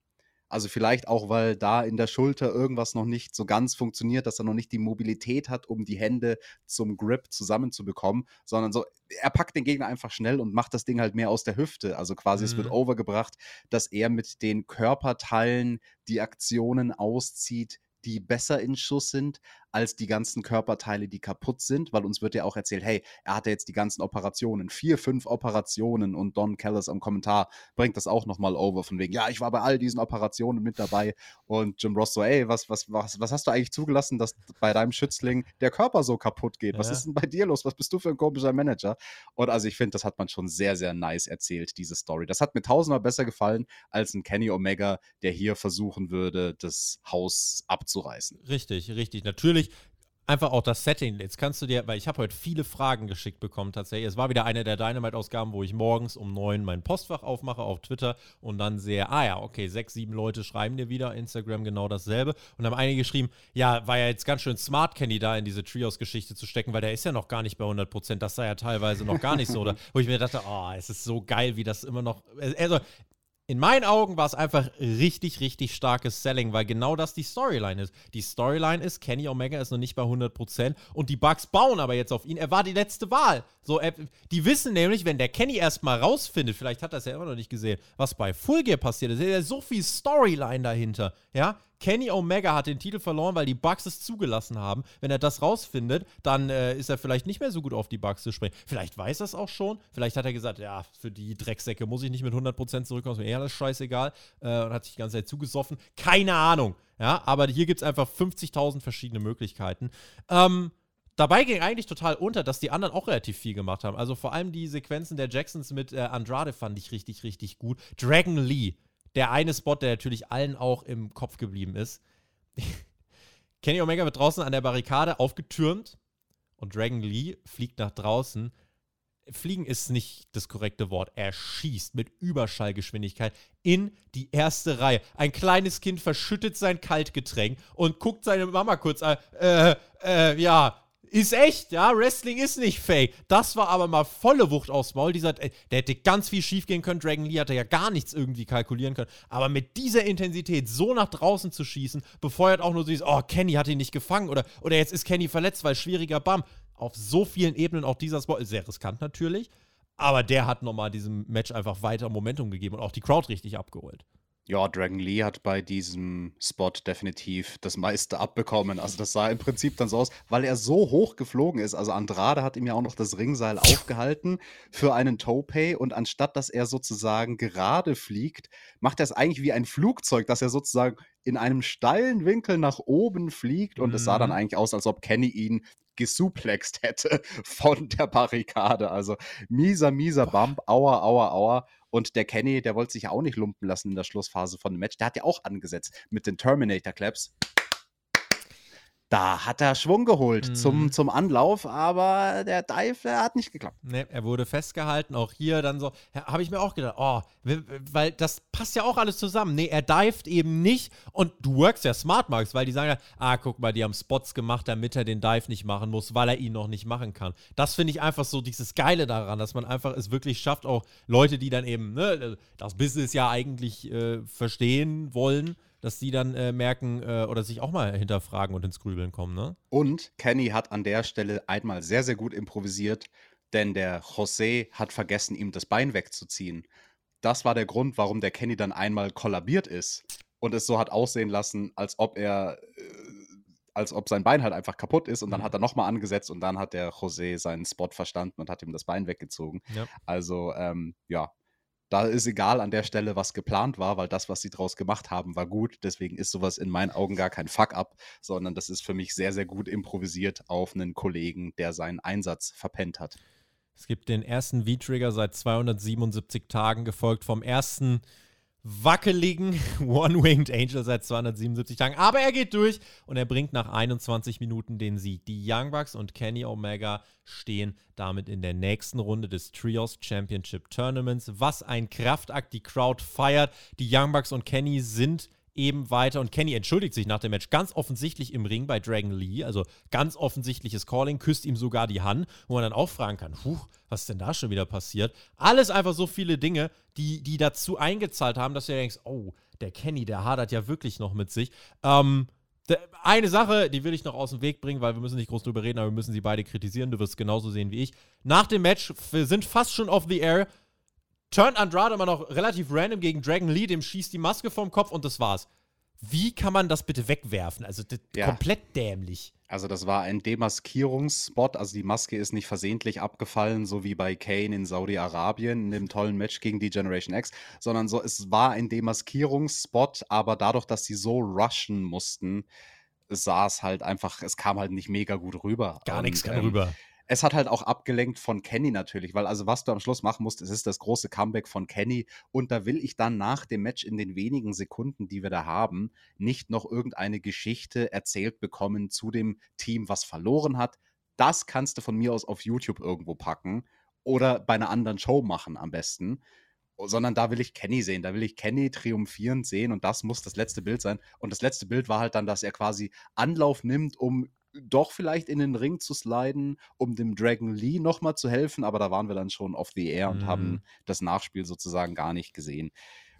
Also vielleicht auch, weil da in der Schulter irgendwas noch nicht so ganz funktioniert, dass er noch nicht die Mobilität hat, um die Hände zum Grip zusammenzubekommen, sondern so, er packt den Gegner einfach schnell und macht das Ding halt mehr aus der Hüfte. Also quasi, mhm. es wird mhm. overgebracht, dass er mit den Körperteilen die Aktionen auszieht, die besser in Schuss sind als die ganzen Körperteile, die kaputt sind, weil uns wird ja auch erzählt, hey, er hatte jetzt die ganzen Operationen, vier, fünf Operationen und Don Callis am Kommentar bringt das auch nochmal over von wegen, ja, ich war bei all diesen Operationen mit dabei und Jim Ross so, ey, was, was, was, was hast du eigentlich zugelassen, dass bei deinem Schützling der Körper so kaputt geht? Was ja. ist denn bei dir los? Was bist du für ein komischer Manager? Und also ich finde, das hat man schon sehr, sehr nice erzählt, diese Story. Das hat mir tausendmal besser gefallen als ein Kenny Omega, der hier versuchen würde, das Haus abzureißen. Richtig, richtig. Natürlich einfach auch das Setting. Jetzt kannst du dir, weil ich habe heute viele Fragen geschickt bekommen tatsächlich. Es war wieder eine der Dynamite-Ausgaben, wo ich morgens um neun mein Postfach aufmache auf Twitter und dann sehe, ah ja, okay, sechs, sieben Leute schreiben dir wieder, Instagram genau dasselbe. Und haben einige geschrieben, ja, war ja jetzt ganz schön smart, Kenny da in diese Trios-Geschichte zu stecken, weil der ist ja noch gar nicht bei 100 Prozent. Das sei ja teilweise noch gar nicht so. Oder wo ich mir dachte, oh, es ist so geil, wie das immer noch. Also, in meinen Augen war es einfach richtig, richtig starkes Selling, weil genau das die Storyline ist. Die Storyline ist, Kenny Omega ist noch nicht bei 100% und die Bugs bauen aber jetzt auf ihn. Er war die letzte Wahl. So, er, die wissen nämlich, wenn der Kenny erstmal rausfindet, vielleicht hat er es ja immer noch nicht gesehen, was bei Full Gear passiert ist, ist ja so viel Storyline dahinter. Ja, Kenny Omega hat den Titel verloren, weil die Bugs es zugelassen haben. Wenn er das rausfindet, dann äh, ist er vielleicht nicht mehr so gut auf die Bugs zu springen. Vielleicht weiß er es auch schon. Vielleicht hat er gesagt, ja, für die Drecksäcke muss ich nicht mit 100% zurückkommen, ist mir eher alles scheißegal. Äh, und hat sich die ganze Zeit zugesoffen. Keine Ahnung. Ja, aber hier gibt es einfach 50.000 verschiedene Möglichkeiten. Ähm, Dabei ging eigentlich total unter, dass die anderen auch relativ viel gemacht haben. Also vor allem die Sequenzen der Jacksons mit äh, Andrade fand ich richtig, richtig gut. Dragon Lee der eine Spot, der natürlich allen auch im Kopf geblieben ist. Kenny Omega wird draußen an der Barrikade aufgetürmt und Dragon Lee fliegt nach draußen. Fliegen ist nicht das korrekte Wort. Er schießt mit Überschallgeschwindigkeit in die erste Reihe. Ein kleines Kind verschüttet sein Kaltgetränk und guckt seine Mama kurz an. Äh, äh, ja, ist echt, ja. Wrestling ist nicht fake. Das war aber mal volle Wucht aufs Maul. Dieser, der hätte ganz viel schief gehen können. Dragon Lee hatte ja gar nichts irgendwie kalkulieren können. Aber mit dieser Intensität so nach draußen zu schießen, befeuert auch nur so dieses, oh, Kenny hat ihn nicht gefangen oder, oder jetzt ist Kenny verletzt, weil schwieriger Bam. Auf so vielen Ebenen auch dieser Spot. Sehr riskant natürlich. Aber der hat nochmal diesem Match einfach weiter Momentum gegeben und auch die Crowd richtig abgeholt. Ja, Dragon Lee hat bei diesem Spot definitiv das meiste abbekommen. Also das sah im Prinzip dann so aus, weil er so hoch geflogen ist. Also Andrade hat ihm ja auch noch das Ringseil aufgehalten für einen Topay und anstatt dass er sozusagen gerade fliegt, macht er es eigentlich wie ein Flugzeug, dass er sozusagen in einem steilen Winkel nach oben fliegt und es sah dann Mhm. eigentlich aus, als ob Kenny ihn gesuplext hätte von der Barrikade. Also mieser, mieser Bump, aua, aua, aua. Und der Kenny, der wollte sich ja auch nicht lumpen lassen in der Schlussphase von dem Match. Der hat ja auch angesetzt mit den Terminator Claps. Da hat er Schwung geholt Mhm. zum, zum Anlauf, aber der Dive, der hat nicht geklappt. Ne, er wurde festgehalten, auch hier dann so, habe ich mir auch gedacht, oh, weil das passt ja auch alles zusammen. Nee, er dived eben nicht und du workst ja smart, Max, weil die sagen ja, ah, guck mal, die haben Spots gemacht, damit er den Dive nicht machen muss, weil er ihn noch nicht machen kann. Das finde ich einfach so dieses Geile daran, dass man einfach es wirklich schafft, auch Leute, die dann eben, ne, das Business ja eigentlich äh, verstehen wollen, dass die dann äh, merken äh, oder sich auch mal hinterfragen und ins Grübeln kommen, ne? Und Kenny hat an der Stelle einmal sehr, sehr gut improvisiert, denn der José hat vergessen, ihm das Bein wegzuziehen. Das war der Grund, warum der Kenny dann einmal kollabiert ist und es so hat aussehen lassen, als ob er, äh, als ob sein Bein halt einfach kaputt ist und dann Mhm. hat er nochmal angesetzt und dann hat der José seinen Spot verstanden und hat ihm das Bein weggezogen. Ja. Also, ähm, ja, da ist egal an der Stelle, was geplant war, weil das, was sie draus gemacht haben, war gut. Deswegen ist sowas in meinen Augen gar kein Fuck-up, sondern das ist für mich sehr, sehr gut improvisiert auf einen Kollegen, der seinen Einsatz verpennt hat. Es gibt den ersten V-Trigger seit 277 Tagen, gefolgt vom ersten wackeligen One-Winged Angel seit 277 Tagen. Aber er geht durch und er bringt nach 21 Minuten den Sieg. Die Young Bucks und Kenny Omega stehen damit in der nächsten Runde des Trios Championship Tournaments. Was ein Kraftakt, die Crowd feiert. Die Young Bucks und Kenny sind eben weiter und Kenny entschuldigt sich nach dem Match ganz offensichtlich im Ring bei Dragon Lee, also ganz offensichtliches Calling, küsst ihm sogar die Hand, wo man dann auch fragen kann, huch, was ist denn da schon wieder passiert? Alles einfach so viele Dinge, die, die dazu eingezahlt haben, dass du denkst, oh, der Kenny, der hadert ja wirklich noch mit sich. Ähm, eine Sache, die will ich noch aus dem Weg bringen, weil wir müssen nicht groß drüber reden, aber wir müssen sie beide kritisieren. Du wirst es genauso sehen wie ich. Nach dem Match, wir sind fast schon off the air, turnt Andrade immer noch relativ random gegen Dragon Lee, dem schießt die Maske vom Kopf und das war's. Wie kann man das bitte wegwerfen? Also Ja. komplett dämlich. Also das war ein Demaskierungsspot, also die Maske ist nicht versehentlich abgefallen, so wie bei Kane in Saudi-Arabien in dem tollen Match gegen die Generation X, sondern so, es war ein Demaskierungsspot, aber dadurch, dass sie so rushen mussten, sah es halt einfach, es kam halt nicht mega gut rüber. Gar nichts kann ähm, rüber. Es hat halt auch abgelenkt von Kenny natürlich, weil also was du am Schluss machen musst, es ist das große Comeback von Kenny und da will ich dann nach dem Match in den wenigen Sekunden, die wir da haben, nicht noch irgendeine Geschichte erzählt bekommen zu dem Team, was verloren hat. Das kannst du von mir aus auf YouTube irgendwo packen oder bei einer anderen Show machen am besten. Sondern da will ich Kenny sehen, da will ich Kenny triumphierend sehen und das muss das letzte Bild sein. Und das letzte Bild war halt dann, dass er quasi Anlauf nimmt, um doch vielleicht in den Ring zu sliden, um dem Dragon Lee nochmal zu helfen, aber da waren wir dann schon off the air und Mhm. haben das Nachspiel sozusagen gar nicht gesehen.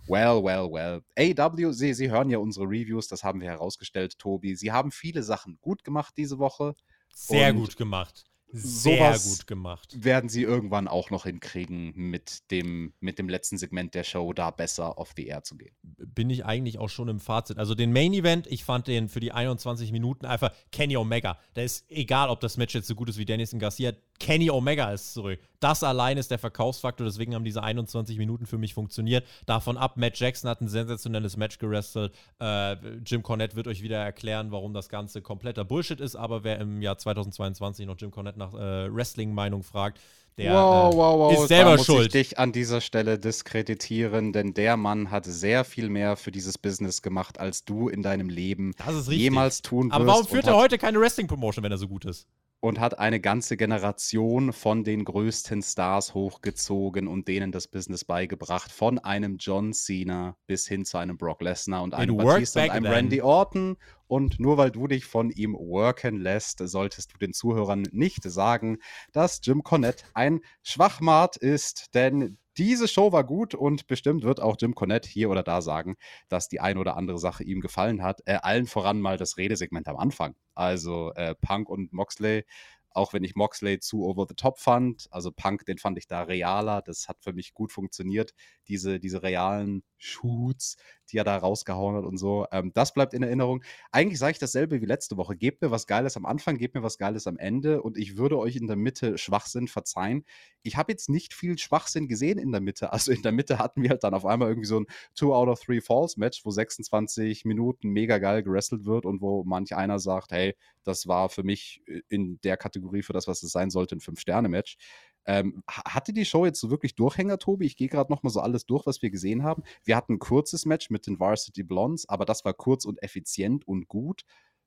Well, well, well. AW, Sie, Sie hören ja unsere Reviews, das haben wir herausgestellt, Tobi. Sie haben viele Sachen gut gemacht diese Woche. Sehr gut gemacht. Sehr gut gemacht. Werden Sie irgendwann auch noch hinkriegen, mit dem, mit dem letzten Segment der Show da besser off the air zu gehen. bin ich eigentlich auch schon im Fazit. Also den Main Event, ich fand den für die 21 Minuten einfach Kenny Omega. Da ist egal, ob das Match jetzt so gut ist wie Dennis und Garcia. Kenny Omega ist zurück. Das allein ist der Verkaufsfaktor, deswegen haben diese 21 Minuten für mich funktioniert. Davon ab, Matt Jackson hat ein sensationelles Match gerestelt. Äh, Jim Cornette wird euch wieder erklären, warum das Ganze kompletter Bullshit ist, aber wer im Jahr 2022 noch Jim Cornette nach äh, Wrestling-Meinung fragt, der äh, ist selber da muss schuld. ich dich an dieser Stelle diskreditieren, denn der Mann hat sehr viel mehr für dieses Business gemacht, als du in deinem Leben jemals tun wirst. aber warum führt er heute keine Wrestling-Promotion, wenn er so gut ist? Und hat eine ganze Generation von den größten Stars hochgezogen und denen das Business beigebracht. Von einem John Cena bis hin zu einem Brock Lesnar und einem It Batista und einem then. Randy Orton. Und nur weil du dich von ihm worken lässt, solltest du den Zuhörern nicht sagen, dass Jim Cornette ein Schwachmat ist, denn diese Show war gut und bestimmt wird auch Jim Cornette hier oder da sagen, dass die ein oder andere Sache ihm gefallen hat. Äh, allen voran mal das Redesegment am Anfang. Also äh, Punk und Moxley, auch wenn ich Moxley zu over the top fand. Also Punk, den fand ich da realer. Das hat für mich gut funktioniert. Diese, diese realen Shoots, die er da rausgehauen hat und so. Ähm, das bleibt in Erinnerung. Eigentlich sage ich dasselbe wie letzte Woche. Gebt mir was Geiles am Anfang, gebt mir was Geiles am Ende und ich würde euch in der Mitte Schwachsinn verzeihen. Ich habe jetzt nicht viel Schwachsinn gesehen in der Mitte. Also in der Mitte hatten wir halt dann auf einmal irgendwie so ein Two out of Three Falls Match, wo 26 Minuten mega geil gerestelt wird und wo manch einer sagt, hey, das war für mich in der Kategorie für das, was es sein sollte, ein Fünf-Sterne-Match. Ähm, hatte die Show jetzt so wirklich Durchhänger, Tobi? Ich gehe gerade noch mal so alles durch, was wir gesehen haben. Wir hatten ein kurzes Match mit den Varsity Blondes, aber das war kurz und effizient und gut.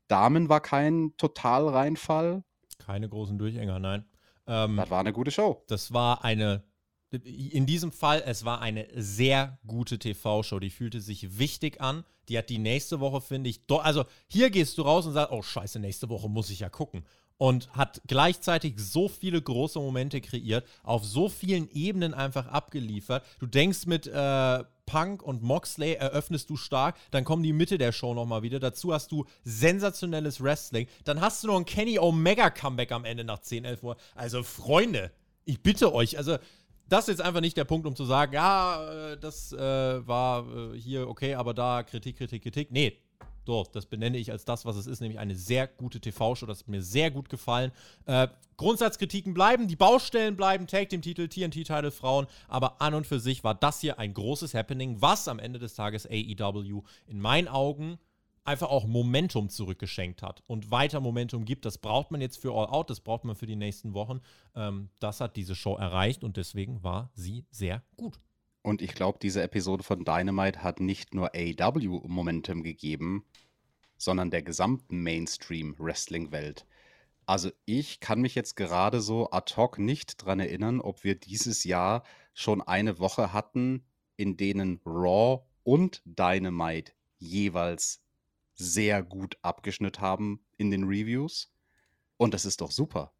Damen war kein Totalreinfall. Keine großen Durchhänger, nein. Ähm, das war eine gute Show. Das war eine, in diesem Fall, es war eine sehr gute TV-Show. Die fühlte sich wichtig an. Die hat die nächste Woche, finde ich, also hier gehst du raus und sagst, oh scheiße, nächste Woche muss ich ja gucken und hat gleichzeitig so viele große Momente kreiert, auf so vielen Ebenen einfach abgeliefert. Du denkst mit äh, Punk und Moxley eröffnest du stark, dann kommen die Mitte der Show nochmal wieder. Dazu hast du sensationelles Wrestling. Dann hast du noch ein Kenny Omega Comeback am Ende nach 10, 11 Uhr. Also Freunde, ich bitte euch, also das ist jetzt einfach nicht der Punkt, um zu sagen, ja, äh, das äh, war äh, hier okay, aber da Kritik, Kritik, Kritik. Nee, so, das benenne ich als das, was es ist, nämlich eine sehr gute TV-Show. Das hat mir sehr gut gefallen. Äh, Grundsatzkritiken bleiben, die Baustellen bleiben, Tag dem Titel, TNT-Title Frauen, aber an und für sich war das hier ein großes Happening, was am Ende des Tages AEW in meinen Augen einfach auch Momentum zurückgeschenkt hat und weiter Momentum gibt. Das braucht man jetzt für All Out, das braucht man für die nächsten Wochen. Ähm, das hat diese Show erreicht und deswegen war sie sehr gut. Und ich glaube, diese Episode von Dynamite hat nicht nur AW Momentum gegeben, sondern der gesamten Mainstream-Wrestling-Welt. Also ich kann mich jetzt gerade so ad hoc nicht dran erinnern, ob wir dieses Jahr schon eine Woche hatten, in denen Raw und Dynamite jeweils sehr gut abgeschnitten haben in den Reviews. Und das ist doch super.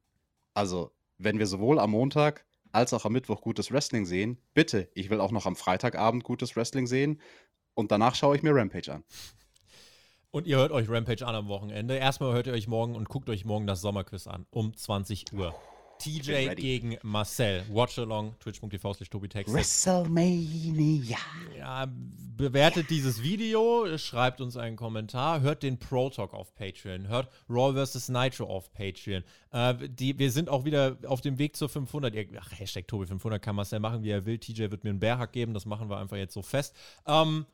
Also, wenn wir sowohl am Montag als auch am Mittwoch gutes Wrestling sehen. Bitte, ich will auch noch am Freitagabend gutes Wrestling sehen und danach schaue ich mir Rampage an. Und ihr hört euch Rampage an am Wochenende. Erstmal hört ihr euch morgen und guckt euch morgen das Sommerquiz an um 20 Uhr. TJ gegen Marcel. Watch along, twitch.tv slash Tobi WrestleMania. Ja, bewertet dieses Video, schreibt uns einen Kommentar, hört den Pro Talk auf Patreon, hört Raw vs. Nitro auf Patreon. Äh, die, wir sind auch wieder auf dem Weg zur 500. Ach, Hashtag Tobi 500 kann Marcel machen, wie er will. TJ wird mir einen Bärhack geben, das machen wir einfach jetzt so fest. Ähm,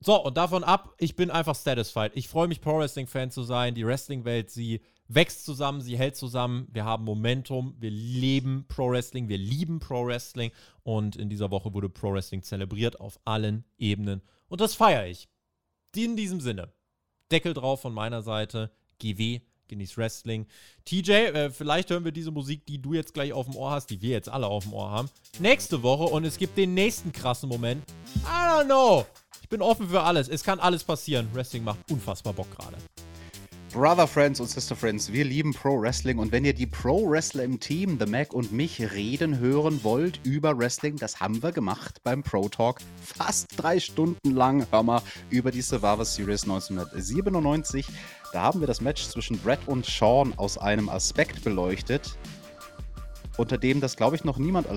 so, und davon ab, ich bin einfach satisfied. Ich freue mich, Pro Wrestling-Fan zu sein. Die Wrestling-Welt, sie wächst zusammen, sie hält zusammen. Wir haben Momentum, wir leben Pro Wrestling, wir lieben Pro Wrestling. Und in dieser Woche wurde Pro Wrestling zelebriert auf allen Ebenen. Und das feiere ich. In diesem Sinne, Deckel drauf von meiner Seite. GW, genieß Wrestling. TJ, äh, vielleicht hören wir diese Musik, die du jetzt gleich auf dem Ohr hast, die wir jetzt alle auf dem Ohr haben, nächste Woche und es gibt den nächsten krassen Moment. I don't know. Ich bin offen für alles. Es kann alles passieren. Wrestling macht unfassbar Bock gerade. Brother Friends und Sister Friends, wir lieben Pro Wrestling und wenn ihr die Pro Wrestler im Team, The Mac und mich, reden hören wollt über Wrestling, das haben wir gemacht beim Pro Talk. Fast drei Stunden lang, hör mal, über die Survivor Series 1997. Da haben wir das Match zwischen Brett und Sean aus einem Aspekt beleuchtet, unter dem das, glaube ich, noch niemand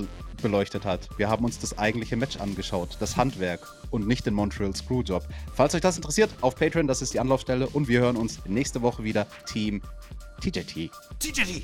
beleuchtet hat. Wir haben uns das eigentliche Match angeschaut, das Handwerk und nicht den Montreal Screwjob. Falls euch das interessiert, auf Patreon, das ist die Anlaufstelle und wir hören uns nächste Woche wieder. Team TJT. TJT!